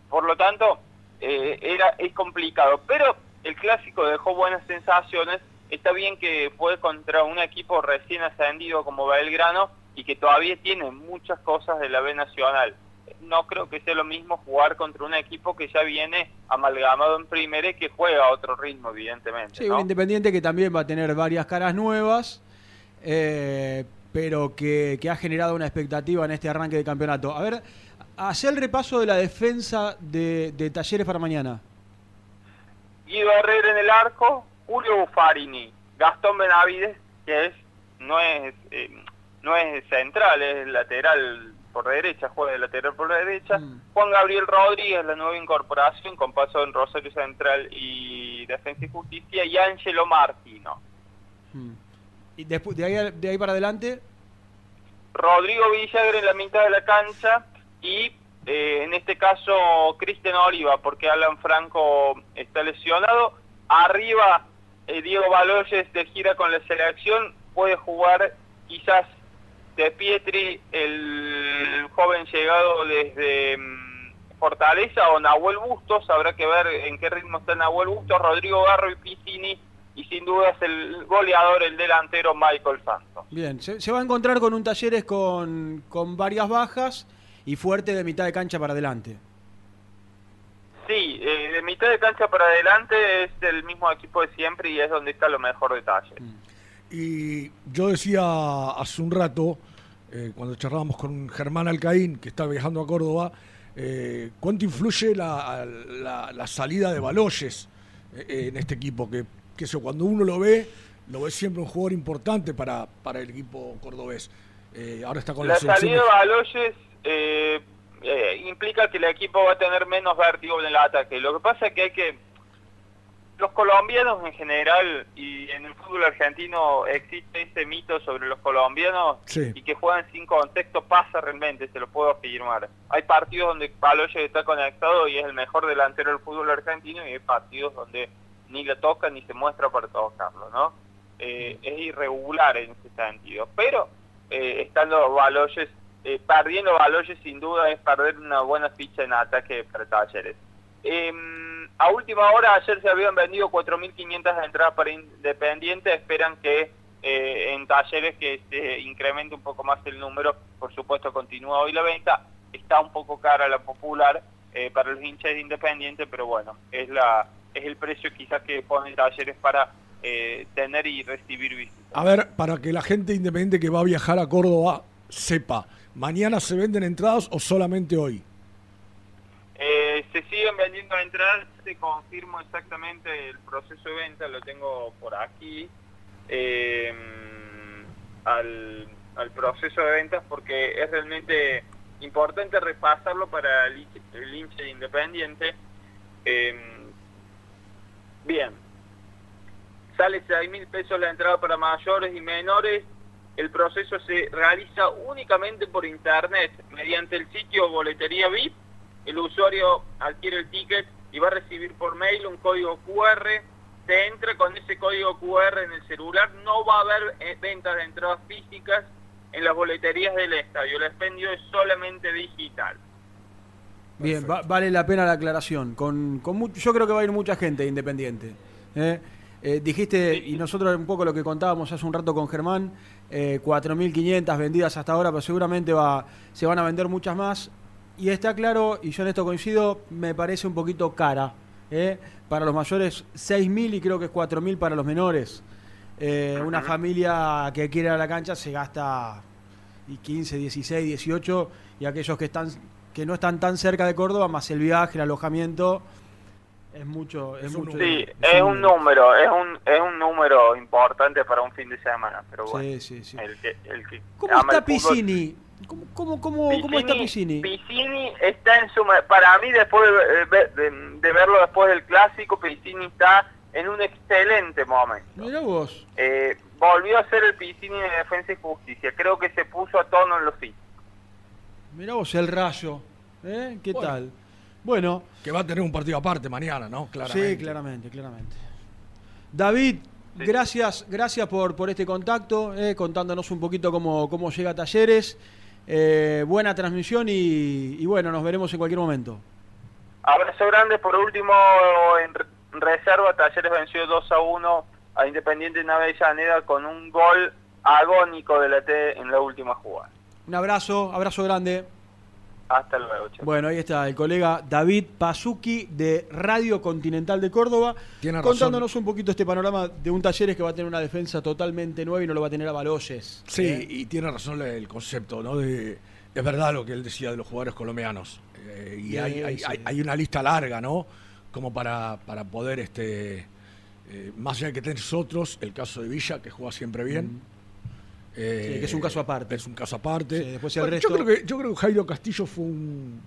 Por lo tanto, eh, era es complicado. Pero el clásico dejó buenas sensaciones. Está bien que fue contra un equipo recién ascendido como Belgrano y que todavía tiene muchas cosas de la B Nacional. No creo que sea lo mismo jugar contra un equipo que ya viene amalgamado en primera y que juega a otro ritmo, evidentemente. Sí, un Independiente que también va a tener varias caras nuevas. Eh, pero que, ha generado una expectativa en este arranque de campeonato. A ver, hace el repaso de la defensa de, Talleres para mañana. Guido Herrera en el arco, Julio Buffarini, Gastón Benavides, que es no es eh, no es central, es lateral por derecha, juega de lateral por derecha. Mm. Juan Gabriel Rodríguez, la nueva incorporación, con paso en Rosario Central y Defensa y Justicia, y Angelo Martino. Mm. Y después, de ahí, de ahí para adelante. Rodrigo Villagra en la mitad de la cancha y eh, en este caso Cristian Oliva, porque Alan Franco está lesionado. Arriba eh, Diego Baloyes de gira con la selección, puede jugar quizás de Pietri, el joven llegado desde mm, Fortaleza, o Nahuel Bustos, habrá que ver en qué ritmo está Nahuel Bustos, Rodrigo Garro y Piscini y sin duda es el goleador, el delantero Michael Santos. Bien, se, va a encontrar con un Talleres con, con varias bajas y fuerte de mitad de cancha para adelante. Sí, eh, de mitad de cancha para adelante es el mismo equipo de siempre y es donde está lo mejor de Talleres. Mm. Y yo decía hace un rato, eh, cuando charlábamos con Germán Alcaín, que está viajando a Córdoba, eh, ¿cuánto influye la, la, salida de Baloyes en este equipo? Que que eso, cuando uno lo ve, lo ve siempre un jugador importante para, para el equipo cordobés. Eh, ahora está con la, la salida de Baloyes eh, eh, implica que el equipo va a tener menos vértigo en el ataque. Lo que pasa es que hay que los colombianos en general y en el fútbol argentino existe ese mito sobre los colombianos Sí. y que juegan sin contexto, pasa realmente, se lo puedo afirmar. Hay partidos donde Baloyes está conectado y es el mejor delantero del fútbol argentino y hay partidos donde ni lo toca ni se muestra para tocarlo, ¿no? Eh, es irregular en ese sentido. Pero eh, estando Baloyes, eh, perdiendo Baloyes sin duda es perder una buena ficha en ataque para Talleres. Em, a última hora, ayer se habían vendido 4.500 entradas para Independiente, esperan que eh, en talleres que se incremente un poco más el número, por supuesto continúa hoy la venta, está un poco cara la popular para los hinchas de Independiente, pero bueno, es la es el precio quizás que pone talleres para eh, tener y recibir visitas. A ver, para que la gente independiente que va a viajar a Córdoba sepa, ¿mañana se venden entradas o solamente hoy? Eh, se siguen vendiendo entradas, te confirmo exactamente el proceso de venta, lo tengo por aquí, eh, al, al proceso de ventas porque es realmente importante repasarlo para el, el hincha independiente. Eh, bien, sale 6 mil pesos la entrada para mayores y menores. El proceso se realiza únicamente por internet, mediante el sitio Boletería VIP. El usuario adquiere el ticket y va a recibir por mail un código QR. Se entra con ese código QR en el celular. No va a haber eh, ventas de entradas físicas en las boleterías del estadio. El expendio es solamente digital. Bien, va- vale la pena la aclaración. Con, con yo creo que va a ir mucha gente independiente. ¿eh? Eh, dijiste, y nosotros un poco lo que contábamos hace un rato con Germán, eh, 4.500 vendidas hasta ahora, pero seguramente va, se van a vender muchas más. Y está claro, y yo en esto coincido, me parece un poquito cara. ¿eh? Para los mayores 6.000 y creo que es 4.000 para los menores. Una familia que quiere ir a la cancha se gasta y 15, 16, 18 y aquellos que están que no están tan cerca de Córdoba más el viaje, el alojamiento es mucho es mucho Sí, es un número, es un, es un número importante para un fin de semana, pero bueno. Sí, sí, sí. El que, el que ¿Cómo está el Piscini? ¿Cómo, cómo, cómo, cómo está Piscini? Piscini está en su... Para mí, después de, de- de- de verlo después del clásico, Piscini está en un excelente momento. Mira vos. Eh, volvió a ser el Piscini de Defensa y Justicia. Creo que se puso a tono en los físicos. Mira vos el rayo. ¿eh? ¿Qué Bueno. tal? Bueno, Que va a tener un partido aparte mañana, ¿no? Claramente. sí, claramente, claramente. David, gracias, gracias por, por este contacto, eh, contándonos un poquito cómo, cómo llega a Talleres. Eh, buena transmisión y, y bueno, nos veremos en cualquier momento. Abrazo grande. Por último, en re- reserva, Talleres venció 2 a 1 a Independiente de Avellaneda con un gol agónico de la T en la última jugada. Un abrazo, abrazo grande. Hasta luego, chao. Bueno, ahí está el colega David Pazuki de Radio Continental de Córdoba, Tiene razón. contándonos un poquito este panorama de un Talleres que va a tener una defensa totalmente nueva y no lo va a tener a Baloyes. Sí, ¿eh? y tiene razón el concepto, ¿no? De, es verdad lo que él decía de los jugadores colombianos. Eh, y Sí, hay, hay- sí. hay- hay una lista larga, ¿no? Como para, para poder, este eh, más allá de que tenés otros, el caso de Villa, que juega siempre bien. Eh, Sí, que es un caso aparte. Es un caso aparte. Sí, después el Bueno, resto- yo, creo que, yo creo que Jairo Castillo fue un,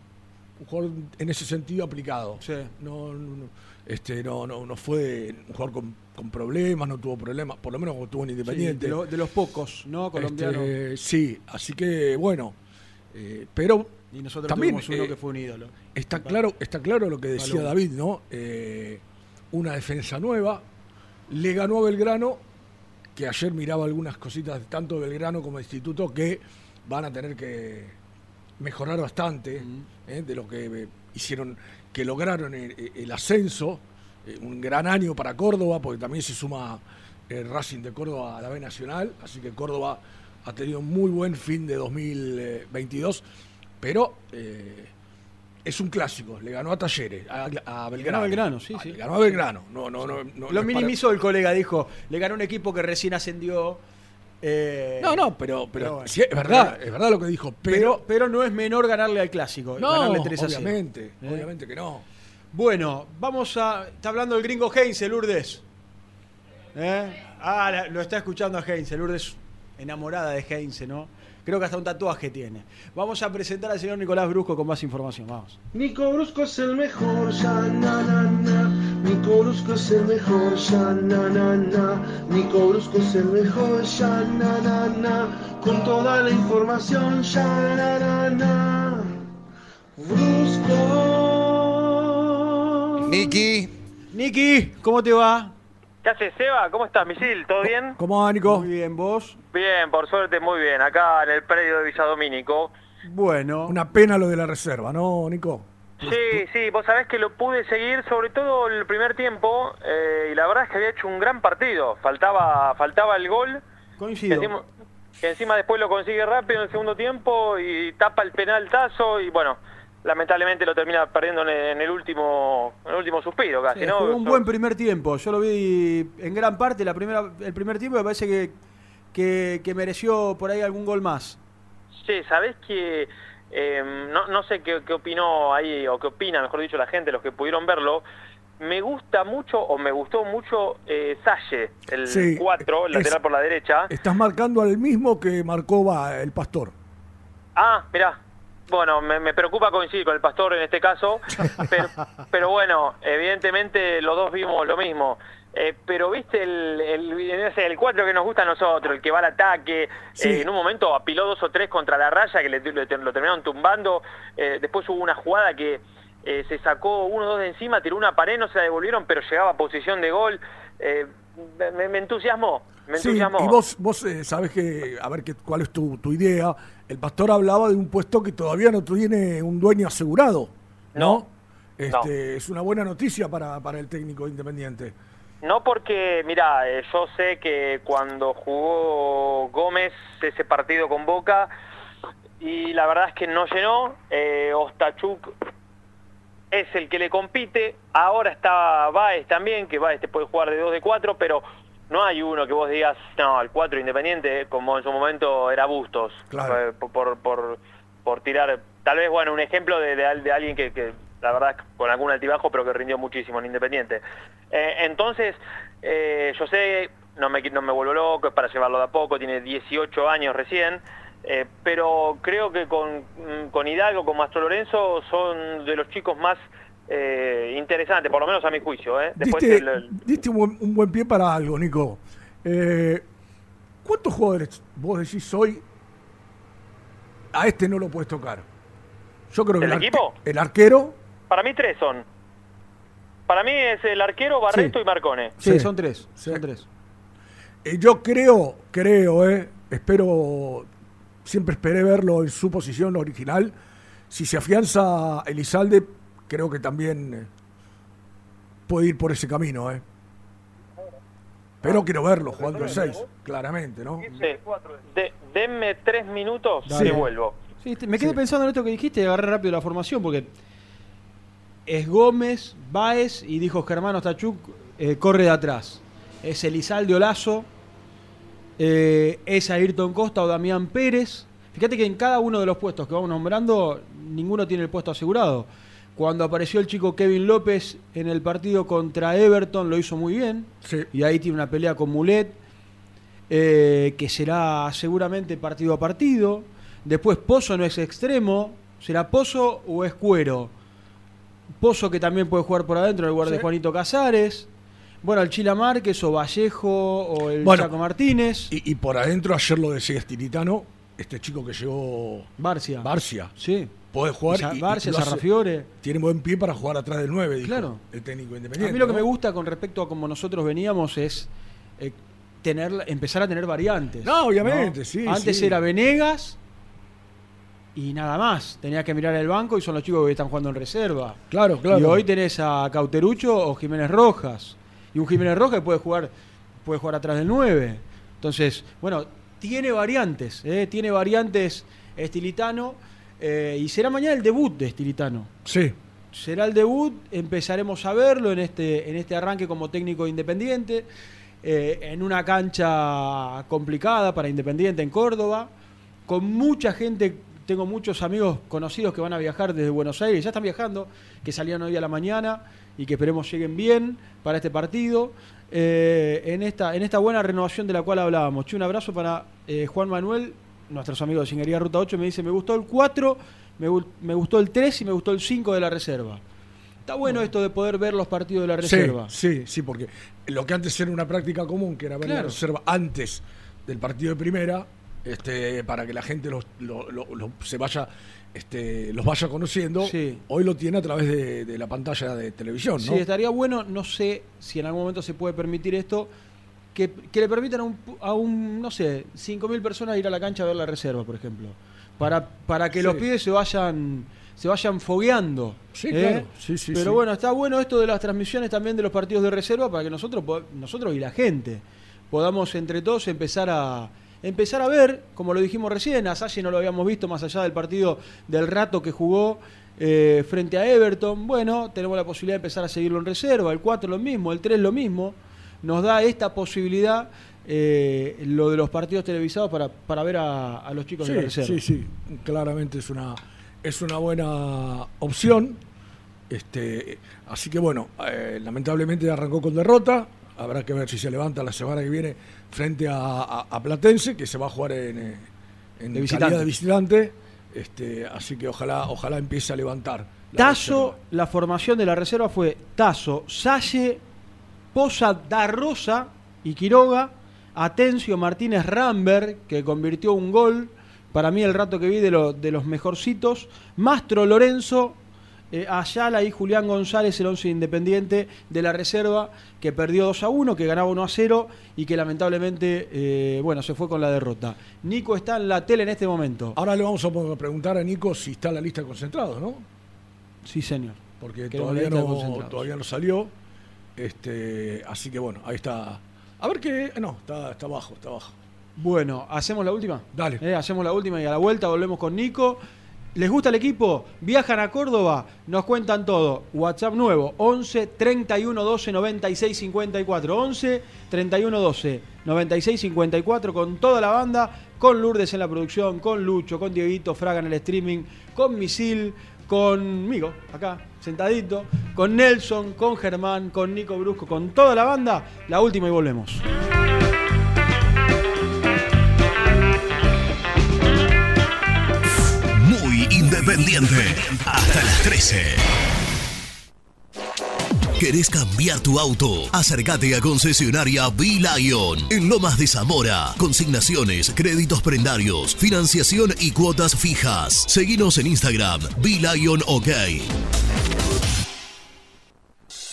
un jugador en ese sentido aplicado. Sí. No, no, no, este, no, no, no fue un jugador con, con problemas, no tuvo problemas, por lo menos tuvo Sí, Independiente. de, lo- de los pocos, ¿no? Colombianos. Este, sí, así que bueno, eh, pero y nosotros también tuvimos uno eh, que fue un ídolo. está claro, está claro lo que decía. David, ¿no? Eh, una defensa nueva, le ganó a Belgrano, que ayer miraba algunas cositas tanto de Belgrano como Instituto que van a tener que mejorar bastante eh, de lo que eh, hicieron, que lograron el, el ascenso, eh, un gran año para Córdoba, porque también se suma el Racing de Córdoba a la B Nacional, así que Córdoba ha tenido un muy buen fin de 2022, pero eh, es un clásico, le ganó a Talleres, a, a Belgrano. ganó a Belgrano, sí, Ah, sí. Le ganó a Belgrano, no, no, no. no- Lo para- minimizó el colega, dijo, le ganó un equipo que recién ascendió. eh, No, no, pero, pero, bueno. sí, es verdad, es verdad lo que dijo, pero, pero, pero no es menor ganarle al clásico, no, ganarle 3 a 0. obviamente, ¿Eh? obviamente que no. Bueno, vamos a. Está hablando el gringo Heinze, Lourdes. ¿Eh? Ah, la- lo está escuchando a Heinze. Lourdes, enamorada de Heinze, ¿no? Creo que hasta un tatuaje tiene. Vamos a presentar al señor Nicolás Brusco con más información. Vamos. Nico Brusco es el mejor, ya na na na. Nico Brusco es el mejor, ya na na na. Nico Brusco es el mejor, ya na na na. Con toda la información, ya na na na. Brusco. Niki. Niki, ¿cómo te va? ¿Qué haces, Seba? ¿Cómo estás, Misil? ¿Todo bien? ¿Cómo va, Nico? Muy bien, ¿vos? Bien, por suerte, muy bien. Acá en el predio de Villadomínico. Bueno. Una pena lo de la reserva, ¿no, Nico? Sí, sí, vos sabés que lo pude seguir, sobre todo el primer tiempo, eh, y la verdad es que había hecho un gran partido. Faltaba faltaba el gol. Coincido. Que encima, que encima después lo consigue rápido en el segundo tiempo y tapa el penaltazo y bueno, lamentablemente lo termina perdiendo en el, último en el último suspiro casi, Sí, ¿no? jugó un buen primer tiempo. Yo lo vi en gran parte la primera, el primer tiempo. Me parece que, que, que mereció por ahí algún gol más. Sí, sabés que eh, no, no sé qué, qué opinó ahí, o qué opina, mejor dicho, la gente, los que pudieron verlo. Me gusta mucho, o me gustó mucho, eh, Salle, el Sí, 4, el es- lateral por la derecha. Estás marcando al mismo que marcó va, el pastor. Ah, mirá. Bueno, me, me preocupa coincidir con el pastor en este caso, pero, pero bueno, evidentemente los dos vimos lo mismo. Eh, pero viste el, el, el 4 que nos gusta a nosotros, el que va al ataque, Sí. eh, en un momento apiló dos o tres contra la raya que le, le- lo terminaron tumbando, eh, después hubo una jugada que se sacó uno o dos de encima, tiró una pared, no se la devolvieron, pero llegaba a posición de gol. Me, me entusiasmó, me Sí, entusiasmó. y vos, vos sabés que, a ver qué, cuál es tu, tu idea. El pastor hablaba de un puesto que todavía no tiene un dueño asegurado, ¿no? Este, Es una buena noticia para, para el técnico independiente. No porque, mira, eh, yo sé que cuando jugó Gómez ese partido con Boca, y la verdad es que no llenó, eh, Ostachuk es el que le compite, ahora está Baez también, que Baez te puede jugar de 2 de 4, pero no hay uno que vos digas, no, el 4 independiente, eh, como en su momento era Bustos, Claro. eh, por, por, por, por tirar, tal vez, bueno, un ejemplo de, de al- de alguien que, que, la verdad, con algún altibajo, pero que rindió muchísimo en Independiente. Eh, entonces, eh, yo sé, no me, no me vuelvo loco, es para llevarlo de a poco, tiene 18 años recién, eh, pero creo que con, mm, con Hidalgo, con Mastro Lorenzo, son de los chicos más eh, interesantes, por lo menos a mi juicio. ¿eh? Después Diste, el- el- diste un, buen, un buen pie para algo, Nico. Eh, ¿Cuántos jugadores vos decís hoy a este no lo puedes tocar? Yo creo que ¿El el, arque- equipo? el arquero, para mí tres son. Para mí es el arquero, Barreto y Marcone. Sí, Sí. son tres. Sí. Son tres. eh, yo creo, creo, eh, espero, siempre esperé verlo en su posición original. Si se afianza Elizalde, creo que también eh, puede ir por ese camino, ¿eh? Pero quiero verlo jugando el 6, claramente, ¿no? Sí. De- denme tres minutos y vuelvo. Sí, te- me quedé pensando en esto que dijiste y agarré rápido la formación porque es Gómez, Baez y dijo Germán Ostachuk, eh, corre de atrás. Es Elizalde Olazo, eh, es Ayrton Costa o Damián Pérez. Fíjate que en cada uno de los puestos que vamos nombrando, ninguno tiene el puesto asegurado. Cuando apareció el chico Kevin López en el partido contra Everton, lo hizo muy bien. Y ahí tiene una pelea con Mulet, eh, que será seguramente partido a partido. Después Pozo no es extremo, será Pozo o es Cuero. Pozo que también puede jugar por adentro en lugar de. Juanito Casares. Bueno, el Chila Márquez o Vallejo o el Bueno, Chaco Martínez. Y, y por adentro, ayer lo decía Estilitano, este chico que llegó. Barcia. Barcia. Sí. Puede jugar. Sa- y- y Barcia, lo hace- Sarrafiore. Tiene buen pie para jugar atrás del 9, dijo Claro. el técnico A independiente. mí lo que me gusta con respecto a como nosotros veníamos es eh, tener, empezar a tener variantes. No, obviamente, sí, Antes sí. era Venegas y nada más. Tenías que mirar el banco y son los chicos que están jugando en reserva. Claro, claro. Y hoy tenés a Cauterucho o Jiménez Rojas. Y un Jiménez Rojas puede jugar, puede jugar atrás del 9. Entonces, bueno, tiene variantes, ¿eh? tiene variantes Estilitano. Eh, y será mañana el debut de Estilitano. Sí. Será el debut, empezaremos a verlo en este, en este arranque como técnico independiente, eh, en una cancha complicada para Independiente en Córdoba, con mucha gente, tengo muchos amigos conocidos que van a viajar desde Buenos Aires, ya están viajando, que salían hoy a la mañana y que esperemos lleguen bien para este partido, eh, en, esta, en esta buena renovación de la cual hablábamos. Un abrazo para Juan Manuel, nuestros amigos de Singería Ruta 8, me dice, me gustó el 4, me, me gustó el 3 y me gustó el 5 de la reserva. Está bueno esto de poder ver los partidos de la reserva. Sí, sí, sí, porque lo que antes era una práctica común, que era ver la reserva antes del partido de primera, este, para que la gente los, lo- lo- lo- se vaya, este, los vaya conociendo, hoy lo tiene a través de, de la pantalla de televisión, ¿no? Sí, estaría bueno, no sé si en algún momento se puede permitir esto, que, que le permitan a un, a un, no sé, 5.000 personas ir a la cancha a ver la reserva, por ejemplo. Para, para que Sí. los pibes se vayan se vayan fogueando. Sí, ¿eh? claro. Sí, sí, Pero bueno, está bueno esto de las transmisiones también de los partidos de reserva para que nosotros, nosotros y la gente podamos entre todos empezar a empezar a ver, como lo dijimos recién, a Salle no lo habíamos visto más allá del partido del rato que jugó eh, frente a Everton. Bueno, tenemos la posibilidad de empezar a seguirlo en reserva, el 4 lo mismo, el 3 lo mismo. Nos da esta posibilidad eh, lo de los partidos televisados para, para ver a, a los chicos de la Sí, reserva. sí, sí, claramente es una, es una buena opción. Este, así que bueno, eh, lamentablemente arrancó con derrota. Habrá que ver si se levanta la semana que viene frente a, a- a Platense, que se va a jugar en, eh, en De visitante. de visitante. Este, así que ojalá, ojalá empiece a levantar. la Tazo, la formación de la reserva fue Tazo, Salle, Poza da Rosa y Quiroga, Atencio Martínez Ramberg, que convirtió un gol, para mí el rato que vi de, lo- de los mejorcitos, Mastro Lorenzo, eh, Ayala y Julián González, el 11 independiente de la reserva, que perdió 2 a 1, que ganaba 1 a 0 y que lamentablemente, eh, bueno, se fue con la derrota. Nico está en la tele en este momento. Ahora le vamos a preguntar a Nico si está en la lista de concentrados, ¿no? Sí, señor. Porque todavía no, todavía no salió. Este, así que bueno, ahí está. A ver qué. No, está, está abajo, está abajo. Bueno, ¿hacemos la última? Dale. Eh, hacemos la última y a la vuelta volvemos con Nico. ¿Les gusta el equipo? ¿Viajan a Córdoba? Nos cuentan todo. WhatsApp nuevo, 11 31 12 96 54. 11 31 12 96 54 con toda la banda, con Lourdes en la producción, con Lucho, con Dieguito Fraga en el streaming, con Misil, conmigo, acá, sentadito, con Nelson, con Germán, con Nico Brusco, con toda la banda. La última y volvemos. Muy independiente. Hasta las 13. ¿Querés cambiar tu auto? Acércate a concesionaria B-Lion en Lomas de Zamora. Consignaciones, créditos prendarios, financiación y cuotas fijas. Seguinos en Instagram, B-Lion OK.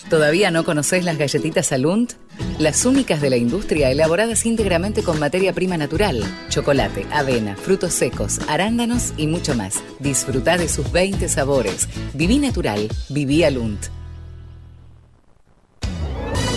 ¿Todavía no conocés las galletitas Alunt? Las únicas de la industria elaboradas íntegramente con materia prima natural, chocolate, avena, frutos secos, arándanos y mucho más. Disfruta de sus 20 sabores. Viví natural, viví Alunt.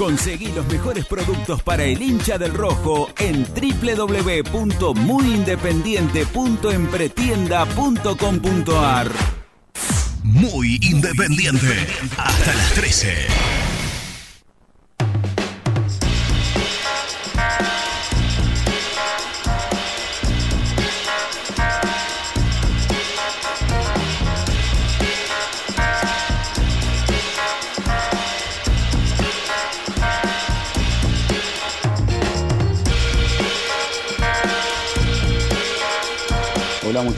Conseguí los mejores productos para el hincha del rojo en www.muyindependiente.empretienda.com.ar. Muy independiente. Hasta las 13.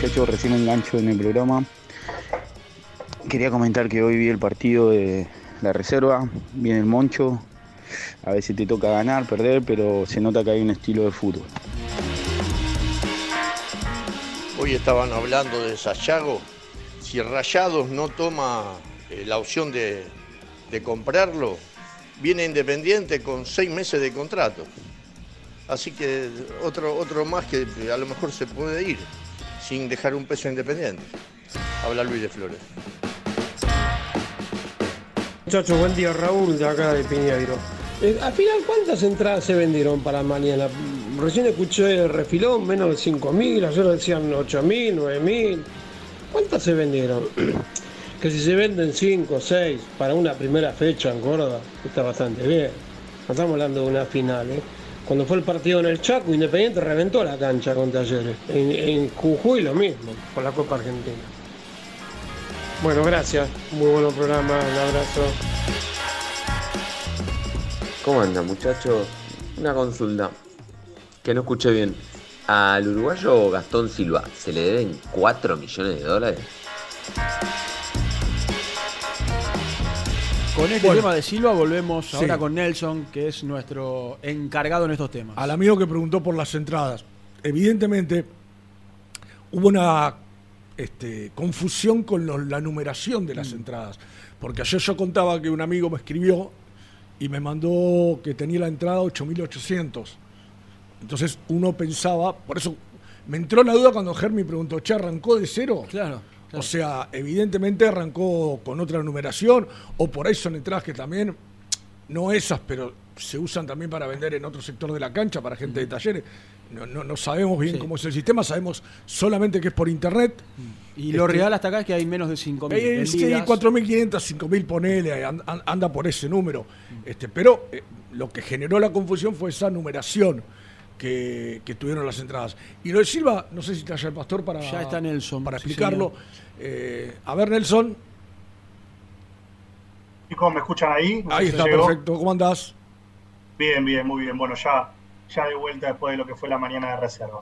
Muchachos, recién engancho en el programa. Quería comentar que hoy vi el partido de la reserva, viene el Moncho. A veces te toca ganar, perder, pero se nota que hay un estilo de fútbol. Hoy estaban hablando de Sayago. Si Rayados no toma eh, la opción de, de comprarlo, viene Independiente con seis meses de contrato. Así que otro, otro más que a lo mejor se puede ir sin dejar un peso independiente. Habla Luis de Flores. Muchachos, buen día Raúl de acá de Piñeiro. Eh, al final, ¿cuántas entradas se vendieron para mañana? Recién escuché el refilón, menos de 5.000, ayer decían 8.000, 9.000. ¿Cuántas se vendieron? que si se venden 5 o 6 para una primera fecha en Córdoba, está bastante bien. No estamos hablando de una final, ¿eh? Cuando fue el partido en el Chaco, Independiente reventó la cancha con Talleres. En, en Jujuy lo mismo, con la Copa Argentina. Bueno, gracias. Muy buen programa. Un abrazo. ¿Cómo andan muchachos? Una consulta. Que no escuché bien. ¿Al uruguayo Gastón Silva se le deben 4 millones de dólares? Con este Bueno. tema de Silva volvemos Sí. ahora con Nelson, que es nuestro encargado en estos temas. Al amigo que preguntó por las entradas. Evidentemente, hubo una este, confusión con la numeración de las entradas. Porque ayer yo contaba que un amigo me escribió y me mandó que tenía la entrada 8800. Entonces uno pensaba, por eso me entró la duda cuando Germi preguntó, ¿che arrancó de cero? Claro. O sea, evidentemente arrancó con otra numeración, o por ahí son entradas que también, no esas, pero se usan también para vender en otro sector de la cancha, para gente de talleres. No, no, no sabemos bien Sí. cómo es el sistema, sabemos solamente que es por internet. Y lo Este, real hasta acá es que hay menos de 5.000 eh, sí, vendidas. 4.500, 5.000, ponele, and- and- anda por ese número. Este, pero eh, lo que generó la confusión fue esa numeración que, que tuvieron las entradas. Y lo de Silva, no sé si está allá el pastor para, Ya está Nelson, para sí, explicarlo. Eh, a ver, Nelson. Chicos, ¿me escuchan ahí? No Ahí está, llegó. perfecto. ¿Cómo andás? Bien, bien, muy bien. Bueno, ya, ya de vuelta después de lo que fue la mañana de reserva.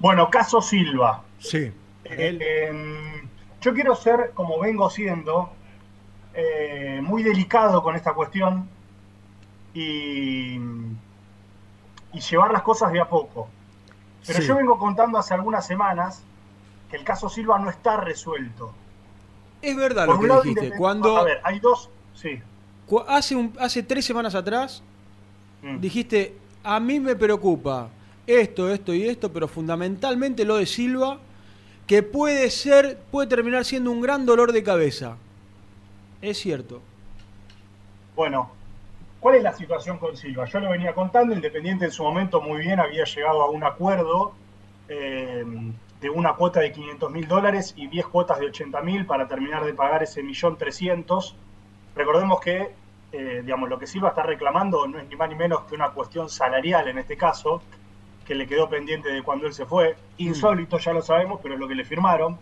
Bueno, caso Silva. Sí. Eh, yo quiero ser, como vengo siendo, eh, muy delicado con esta cuestión y, y llevar las cosas de a poco. Pero Sí. yo vengo contando hace algunas semanas que el caso Silva no está resuelto. Es verdad Por lo que lado, dijiste. Cuando A ver, hay dos. Sí. hace, un, hace tres semanas atrás Mm. dijiste, a mí me preocupa esto, esto y esto, pero fundamentalmente lo de Silva, que puede ser, puede terminar siendo un gran dolor de cabeza. Es cierto. Bueno, ¿cuál es la situación con Silva? Yo lo venía contando, Independiente en su momento muy bien había llegado a un acuerdo eh, de una cuota de 500 mil dólares y 10 cuotas de 80 mil para terminar de pagar ese millón 300. Recordemos que, eh, digamos, lo que Silva está reclamando no es ni más ni menos que una cuestión salarial en este caso, que le quedó pendiente de cuando él se fue. Insólito, ya lo sabemos, pero es lo que le firmaron.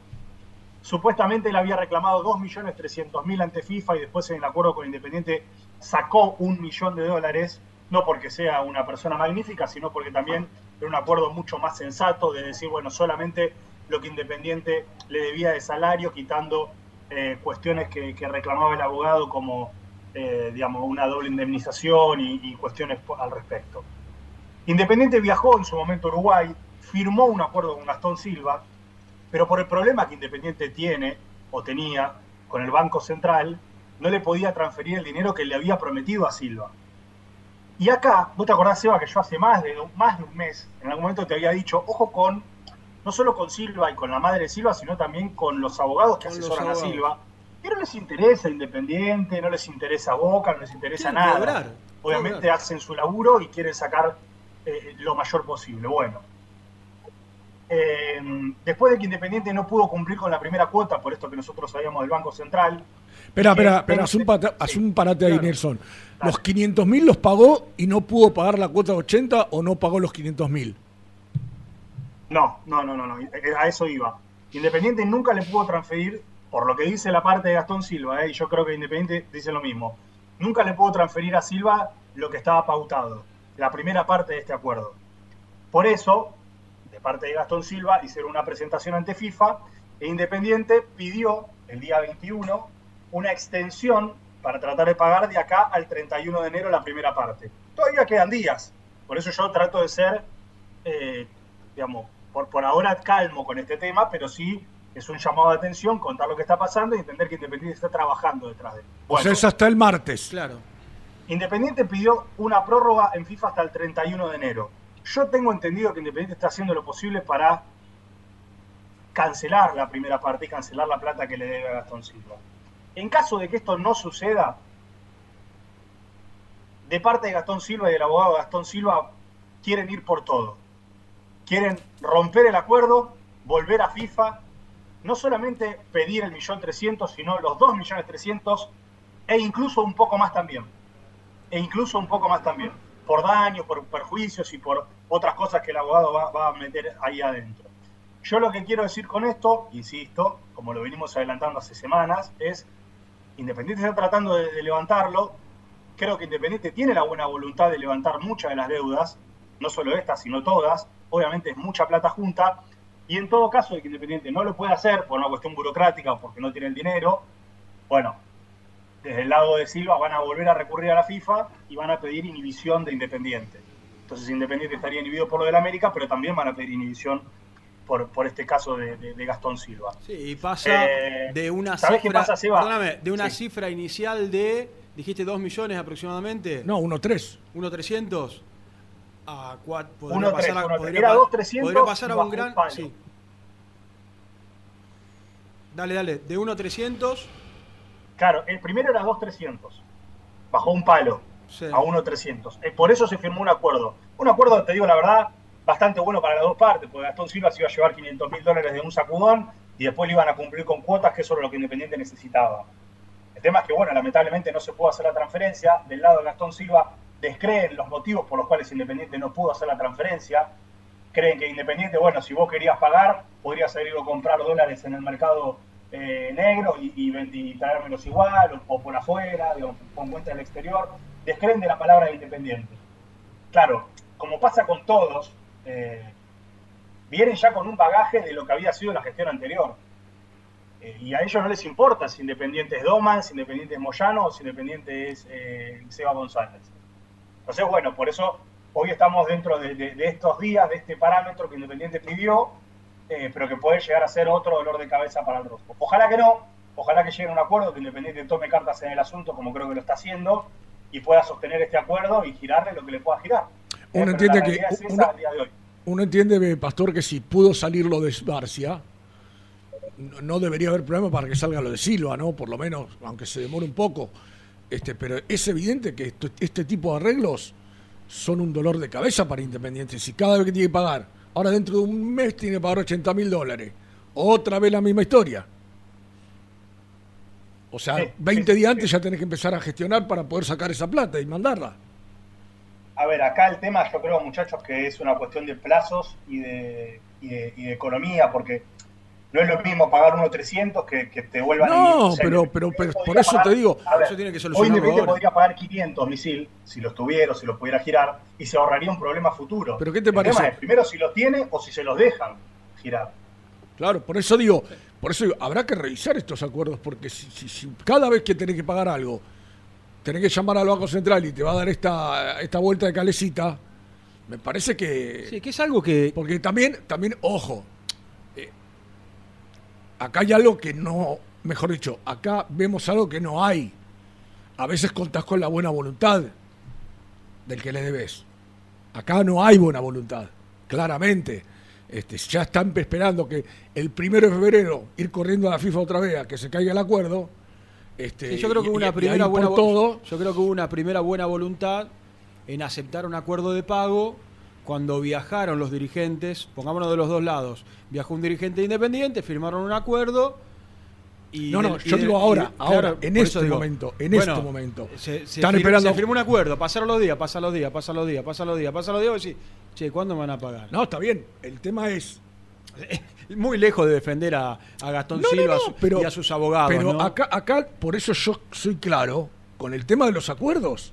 Supuestamente él había reclamado 2.300.000 ante FIFA y después en el acuerdo con Independiente sacó un millón de dólares, no porque sea una persona magnífica, sino porque también era un acuerdo mucho más sensato de decir, bueno, solamente lo que Independiente le debía de salario, quitando eh, cuestiones que, reclamaba el abogado como, eh, digamos, una doble indemnización y, cuestiones al respecto. Independiente viajó en su momento a Uruguay, firmó un acuerdo con Gastón Silva, pero por el problema que Independiente tiene o tenía con el Banco Central, no le podía transferir el dinero que le había prometido a Silva. Y acá, vos te acordás, Seba, que yo hace más de, más de un mes, en algún momento te había dicho, ojo con, no solo con Silva y con la madre de Silva, sino también con los abogados que asesoran a. Silva. Que no les interesa Independiente, no les interesa Boca, no les interesa Quieren nada. cobrar, Obviamente cobrar. hacen su laburo y quieren sacar eh, lo mayor posible. Bueno, eh, después de que Independiente no pudo cumplir con la primera cuota, por esto que nosotros sabíamos del Banco Central, Espera, espera, Eh, espera, haz un, pensé- pata- haz un parate ahí, Nelson. ¿Los 500 mil los pagó y no pudo pagar la cuota de 80 o no pagó los 500 mil? no, no, no, no, no, eh, a eso iba. Independiente nunca le pudo transferir, por lo que dice la parte de Gastón Silva, eh, y yo creo que Independiente dice lo mismo, nunca le pudo transferir a Silva lo que estaba pautado, la primera parte de este acuerdo. Por eso, parte de Gastón Silva, hicieron una presentación ante FIFA e Independiente pidió el día 21 una extensión para tratar de pagar de acá al 31 de enero la primera parte. Todavía quedan días, por eso yo trato de ser, eh, digamos, por, por ahora calmo con este tema, pero sí es un llamado de atención, contar lo que está pasando y entender que Independiente está trabajando detrás de él. Sea, es hasta el martes. Claro. Independiente pidió una prórroga en FIFA hasta el 31 de enero. Yo tengo entendido que Independiente está haciendo lo posible para cancelar la primera parte y cancelar la plata que le debe a Gastón Silva. En caso de que esto no suceda, de parte de Gastón Silva y del abogado Gastón Silva, quieren ir por todo. Quieren romper el acuerdo, volver a FIFA, no solamente pedir el millón trescientos, sino los dos millones trescientos e incluso un poco más también. E incluso un poco más también. Por daños, por perjuicios y por otras cosas que el abogado va, a meter ahí adentro. Yo lo que quiero decir con esto, insisto, como lo venimos adelantando hace semanas, es Independiente está tratando de, levantarlo. Creo que Independiente tiene la buena voluntad de levantar muchas de las deudas, no solo estas, sino todas. Obviamente es mucha plata junta. Y en todo caso de que Independiente no lo pueda hacer por una cuestión burocrática o porque no tiene el dinero, bueno, desde el lado de Silva van a volver a recurrir a la FIFA y van a pedir inhibición de Independiente. Entonces Independiente estaría inhibido por lo del América, pero también van a pedir inhibición por, por este caso de, de- de Gastón Silva. Sí, y pasa Eh, de una ¿sabés cifra. qué pasa, Seba? perdóname, de una Sí. cifra inicial de. Dijiste 2 millones aproximadamente. No, 1.3. 1.300 a 4. Podría 1.3, pasar a, 1.3. podría Era pa- 2.300 podría pasar a un gran. Sí. Dale, dale. De 1.300. Claro, el primero era 2.300. Bajó un palo Sí. a 1.300. Eh, por eso se firmó un acuerdo. Un acuerdo, te digo la verdad, bastante bueno para las dos partes, porque Gastón Silva se iba a llevar 500 mil dólares de un sacudón y después le iban a cumplir con cuotas, que eso era lo que Independiente necesitaba. El tema es que, bueno, lamentablemente no se pudo hacer la transferencia. Del lado de Gastón Silva descreen los motivos por los cuales Independiente no pudo hacer la transferencia. Creen que Independiente, bueno, si vos querías pagar, podrías haber ido a comprar dólares en el mercado eh, negro y, y, y traérmelos igual, o, o por afuera, digamos, con cuenta del exterior. Descreen de la palabra de Independiente. Claro, como pasa con todos, eh, vienen ya con un bagaje de lo que había sido la gestión anterior. Eh, y a ellos no les importa si Independiente es Doman, si Independiente es Moyano o si Independiente es eh, Seba González. Entonces, bueno, por eso hoy estamos dentro de, de- de estos días, de este parámetro que Independiente pidió, eh, pero que puede llegar a ser otro dolor de cabeza para el Rojo. Ojalá que no, ojalá que llegue a un acuerdo, que Independiente tome cartas en el asunto, como creo que lo está haciendo, y pueda sostener este acuerdo y girarle lo que le pueda girar. Eh, Uno pero entiende que es uno- entiende, Pastor, que si pudo salir lo de Barcia, no, no debería haber problema para que salga lo de Silva, ¿no? Por lo menos, aunque se demore un poco. Este, pero es evidente que esto- este tipo de arreglos son un dolor de cabeza para Independiente. Si cada vez que tiene que pagar, ahora dentro de un mes tiene que pagar 80 mil dólares, otra vez la misma historia. O sea, Sí, 20 sí, días sí. antes ya tenés que empezar a gestionar para poder sacar esa plata y mandarla. A ver, acá el tema yo creo, muchachos, que es una cuestión de plazos y de, y de, y de economía, porque no es lo mismo pagar unos 300 que, que te vuelvan a No, o sea, pero, pero, pero por eso pagar- te digo, ver, Eso tiene que hoy solucionarlo Independiente ahora. podría pagar 500 misil, si los tuviera o si los pudiera girar, y se ahorraría un problema futuro. ¿Pero qué te El parece? tema es, primero, si los tiene o si se los dejan girar. Claro, por eso digo, por eso digo, habrá que revisar estos acuerdos, porque si, si- si cada vez que tenés que pagar algo, tenés que llamar al Banco Central y te va a dar esta, esta vuelta de calecita, me parece que... Sí, que es algo que. Porque también, también, ojo, acá hay algo que no, mejor dicho, acá vemos algo que no hay. A veces contás con la buena voluntad del que le debes. Acá no hay buena voluntad, claramente. Este, ya están esperando que el primero de febrero ir corriendo a la FIFA otra vez a que se caiga el acuerdo. Este, Sí, yo creo que hubo una y primera buena todo. Yo creo que hubo una primera buena voluntad en aceptar un acuerdo de pago cuando viajaron los dirigentes, pongámonos de los dos lados. Viajó un dirigente independiente, firmaron un acuerdo y No, no, del- y yo del- digo ahora, y- ahora, claro, en este digo, momento, en bueno, este momento. Se, se Están esperando- se firmó un acuerdo, pasaron los días, pasan los días, pasan los días, pasan los días, pasan los días, vos decís, che, ¿cuándo me van a pagar? No, está bien. El tema es. Muy lejos de defender a, a Gastón No, Silva no, pero- y a sus abogados. Pero acá, acá, por eso yo soy claro con el tema de los acuerdos.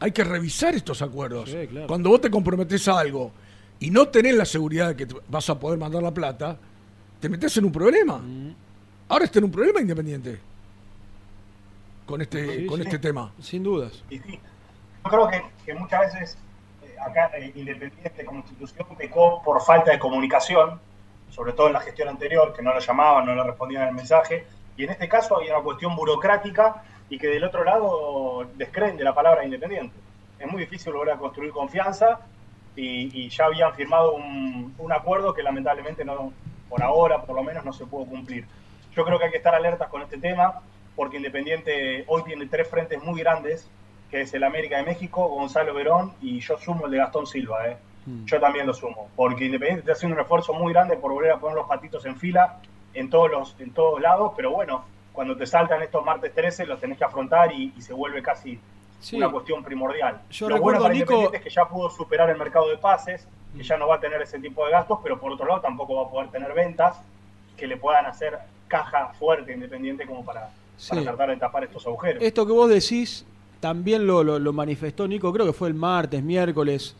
Hay que revisar estos acuerdos. Sí, claro. Cuando vos te comprometes a algo y no tenés la seguridad de que te vas a poder mandar la plata, te metes en un problema. Ahora está en un problema independiente con este, Sí, con sí. este tema. Sin dudas. Y sí, yo creo que, que muchas veces eh, acá eh, Independiente como institución pecó por falta de comunicación, sobre todo en la gestión anterior, que no lo llamaban, no le respondían el mensaje, y en este caso había una cuestión burocrática y que del otro lado descreen de la palabra Independiente. Es muy difícil volver a construir confianza y, y ya habían firmado un, un acuerdo que lamentablemente no, por ahora por lo menos no se pudo cumplir. Yo creo que hay que estar alertas con este tema porque Independiente hoy tiene tres frentes muy grandes, que es el América de México, Gonzalo Verón y yo sumo el de Gastón Silva. ¿eh? Yo también lo sumo, porque Independiente está haciendo un esfuerzo muy grande por volver a poner los patitos en fila en todos, los, en todos lados, pero bueno, cuando te saltan estos martes 13 los tenés que afrontar y, y se vuelve casi Sí. una cuestión primordial. Yo lo bueno recuerdo, para Nico- Independiente es que ya pudo superar el mercado de pases, que ya no va a tener ese tipo de gastos, pero por otro lado tampoco va a poder tener ventas que le puedan hacer caja fuerte Independiente como para, para tratar de tapar estos agujeros. Esto que vos decís también lo, lo- lo manifestó Nico, creo que fue el martes, miércoles,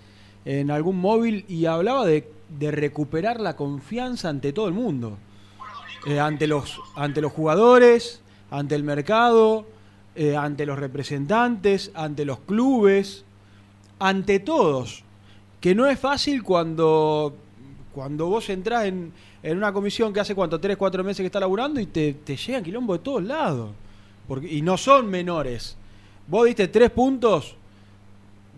en algún móvil y hablaba de, de recuperar la confianza ante todo el mundo. Eh, ante, los, ante los jugadores, ante el mercado, eh, ante los representantes, ante los clubes, ante todos. Que no es fácil cuando, cuando vos entrás en, en una comisión que hace cuánto, tres, cuatro meses que está laburando y te, te llegan quilombo de todos lados. Porque, y no son menores. Vos diste tres puntos,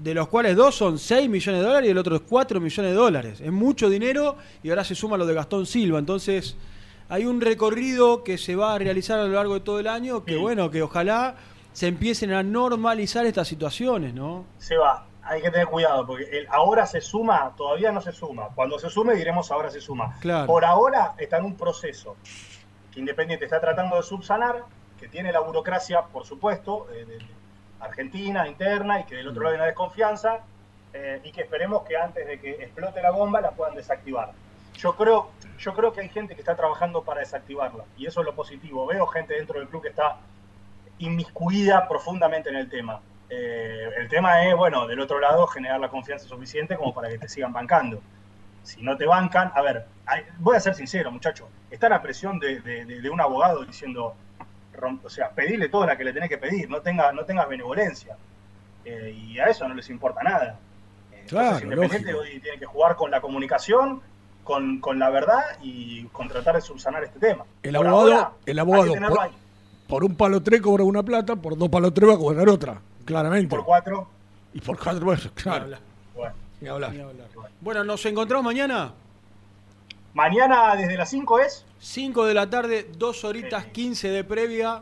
de los cuales dos son 6 millones de dólares y el otro es 4 millones de dólares. Es mucho dinero y ahora se suma lo de Gastón Silva. Entonces, hay un recorrido que se va a realizar a lo largo de todo el año que, bueno, que ojalá se empiecen a normalizar estas situaciones, ¿no? Se va, hay que tener cuidado, porque el ahora se suma, todavía no se suma. Cuando se sume diremos ahora se suma. Claro. Por ahora está en un proceso que Independiente está tratando de subsanar, que tiene la burocracia, por supuesto, eh, de- de argentina, interna, y que del otro lado hay una desconfianza, eh, y que esperemos que antes de que explote la bomba la puedan desactivar. Yo creo, yo creo que hay gente que está trabajando para desactivarla, y eso es lo positivo. Veo gente dentro del club que está inmiscuida profundamente en el tema. Eh, el tema es, bueno, del otro lado, generar la confianza suficiente como para que te sigan bancando. Si no te bancan, a ver, hay- voy a ser sincero, muchachos, está la presión de, de- de- de un abogado diciendo, rom- o sea, pedirle toda la que le tenés que pedir, no tenga, no tengas benevolencia. Eh, y a eso no les importa nada. Eh, Claro, entonces, Independiente lógico. hoy tiene que jugar con la comunicación, con, con la verdad y con tratar de subsanar este tema. El Por abogado, ahora, el abogado por, un palo tres cobra una plata, por dos palos tres va a cobrar otra, claramente. Por cuatro. Y por cuatro, bueno, claro. Bueno. Ni hablar. Bueno, nos encontramos mañana. Mañana desde las 5 es. 5 de la tarde, 2 horitas 15 de previa.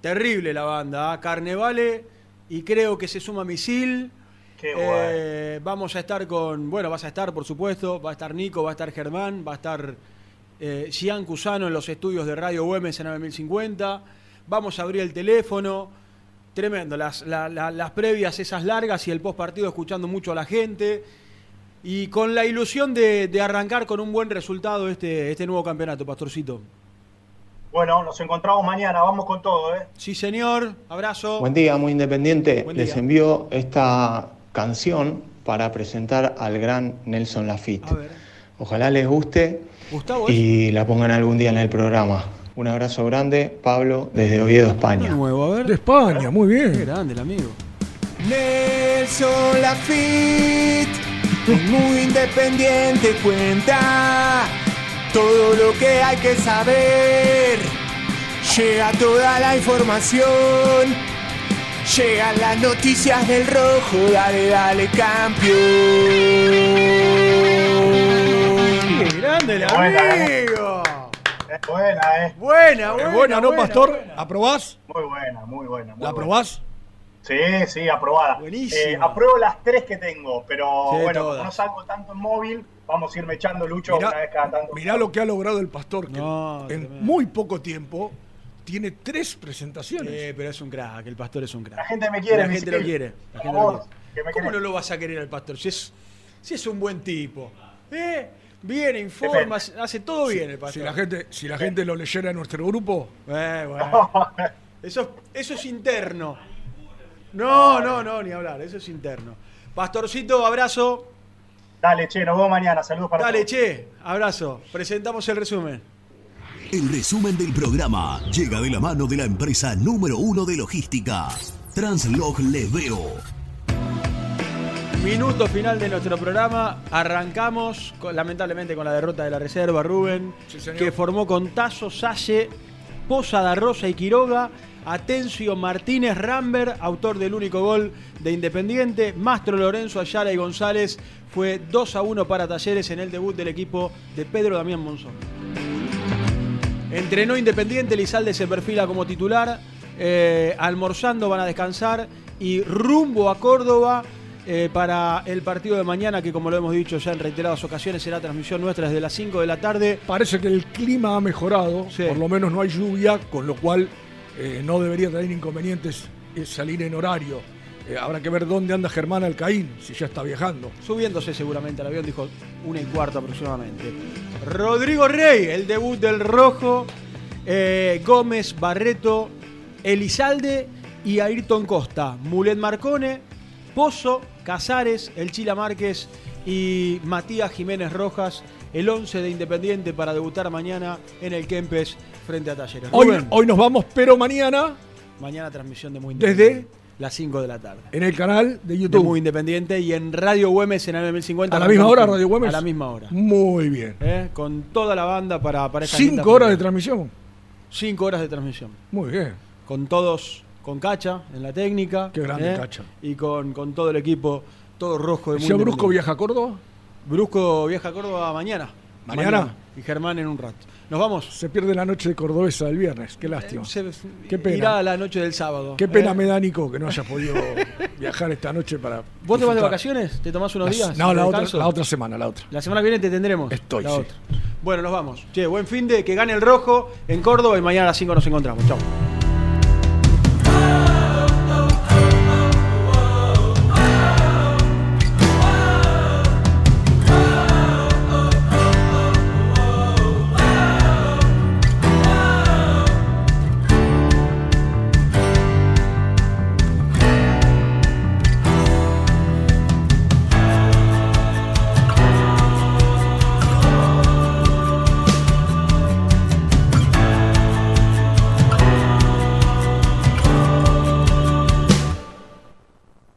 Terrible la banda, ¿ah? Carnevale y creo que se suma Misil. Qué Eh, Vamos a estar con, bueno, vas a estar por supuesto, va a estar Nico, va a estar Germán, va a estar eh, Gian Cusano en los estudios de Radio Güemes en 9050. Vamos a abrir el teléfono. Tremendo, las, la- la- las previas esas largas y el post partido escuchando mucho a la gente. Y con la ilusión de, de arrancar con un buen resultado este, este nuevo campeonato, Pastorcito. Bueno, nos encontramos mañana, vamos con todo, ¿eh? Sí, señor. Abrazo. Buen día, muy independiente. Buen día. Les envío esta canción para presentar al gran Nelson Lafitte. Ojalá les guste y la pongan algún día en el programa. Un abrazo grande, Pablo, desde Oviedo, España. nuevo, a ver. De España, muy bien. Qué grande el amigo. Nelson Lafitte, muy independiente, cuenta todo lo que hay que saber. Llega toda la información, llegan las noticias del rojo, dale, dale, campeón. Qué grande el Buena, amigo. Es buena, ¿eh? Buena, Es buena. buena, ¿no, buena, Pastor? buena. ¿Aprobás? Muy buena, muy buena. muy ¿La buena. aprobás? Sí, sí, aprobada. Buenísima. Eh, apruebo las tres que tengo, pero Sí, bueno, como no salgo tanto en móvil, vamos a irme echando lucho Mirá, una vez cada tanto. mirá lo que ha logrado el Pastor, que No, en tremendo. muy poco tiempo tiene tres presentaciones. Eh, pero es un crack, el pastor es un crack. La gente me quiere, La gente lo quiere. La gente lo favor, quiere. ¿Cómo no lo vas a querer al pastor? Si es, si es un buen tipo. ¿Eh? Viene, informa, hace todo bien el pastor. Si la gente, si la gente lo leyera en nuestro grupo, Eh, bueno. Eso, eso es interno. No, no, no, ni hablar, eso es interno. Pastorcito, abrazo. Dale, che, nos vemos mañana. Saludos para Dale, todos. che, abrazo. Presentamos el resumen. El resumen del programa llega de la mano de la empresa número uno de logística, Translog Leveo. Minuto final de nuestro programa. Arrancamos, con- lamentablemente, con la derrota de la reserva, Rubén, Sí, señor. que formó con Tazo, Salle, Posada Rosa y Quiroga. Atencio Martínez Rambert, autor del único gol de Independiente. Mastro Lorenzo Ayala y González. Fue 2 a 1 para Talleres en el debut del equipo de Pedro Damián Monzón. Entrenó Independiente, Lizalde se perfila como titular. eh, almorzando van a descansar y rumbo a Córdoba eh, para el partido de mañana, que como lo hemos dicho ya en reiteradas ocasiones, será transmisión nuestra desde las 5 de la tarde. parece que el clima ha mejorado, Sí. por lo menos no hay lluvia, con lo cual eh, no debería tener inconvenientes salir en horario. Eh, habrá que ver dónde anda Germán Alcaín, si ya está viajando. Subiéndose seguramente al avión, dijo una y cuarto aproximadamente. Rodrigo Rey, el debut del Rojo. eh, Gómez, Barreto, Elizalde y Ayrton Costa. Mulet Marcone, Pozo, Casares, El Chila Márquez y Matías Jiménez Rojas. El 11 de Independiente para debutar mañana en el Kempes frente a Talleres. Hoy, hoy nos vamos, pero mañana mañana transmisión de Muy Desde-. Las 5 de la tarde. en el canal de De YouTube. Muy Independiente y en Radio Güemes en el 1050. ¿A la misma hora, Radio Güemes? A la misma hora. Muy bien. ¿eh? Con toda la banda para, para esta Cinco horas de transmisión. Cinco horas de transmisión. Muy bien. Con todos, con Cacha en la técnica. Qué grande ¿eh? Cacha. Y con, con todo el equipo, todo rojo de Muy ¿Ya Brusco viaja a Córdoba? Brusco viaja a Córdoba mañana. ¿Mañana? Y Germán en un rato. Nos vamos. Se pierde la noche de cordobesa del viernes. Qué lástima. Se- Qué pena. Irá a la noche del sábado. Qué pena ¿eh? me da, Nico, que no haya podido viajar esta noche para. ¿Vos te vas de vacaciones? ¿Te tomás unos días? No, la otra, la otra semana, la otra. La semana que viene te tendremos. Estoy, La sí. otra. Bueno, nos vamos. Che, buen fin de que gane el rojo en Córdoba y mañana a las 5 nos encontramos. Chao.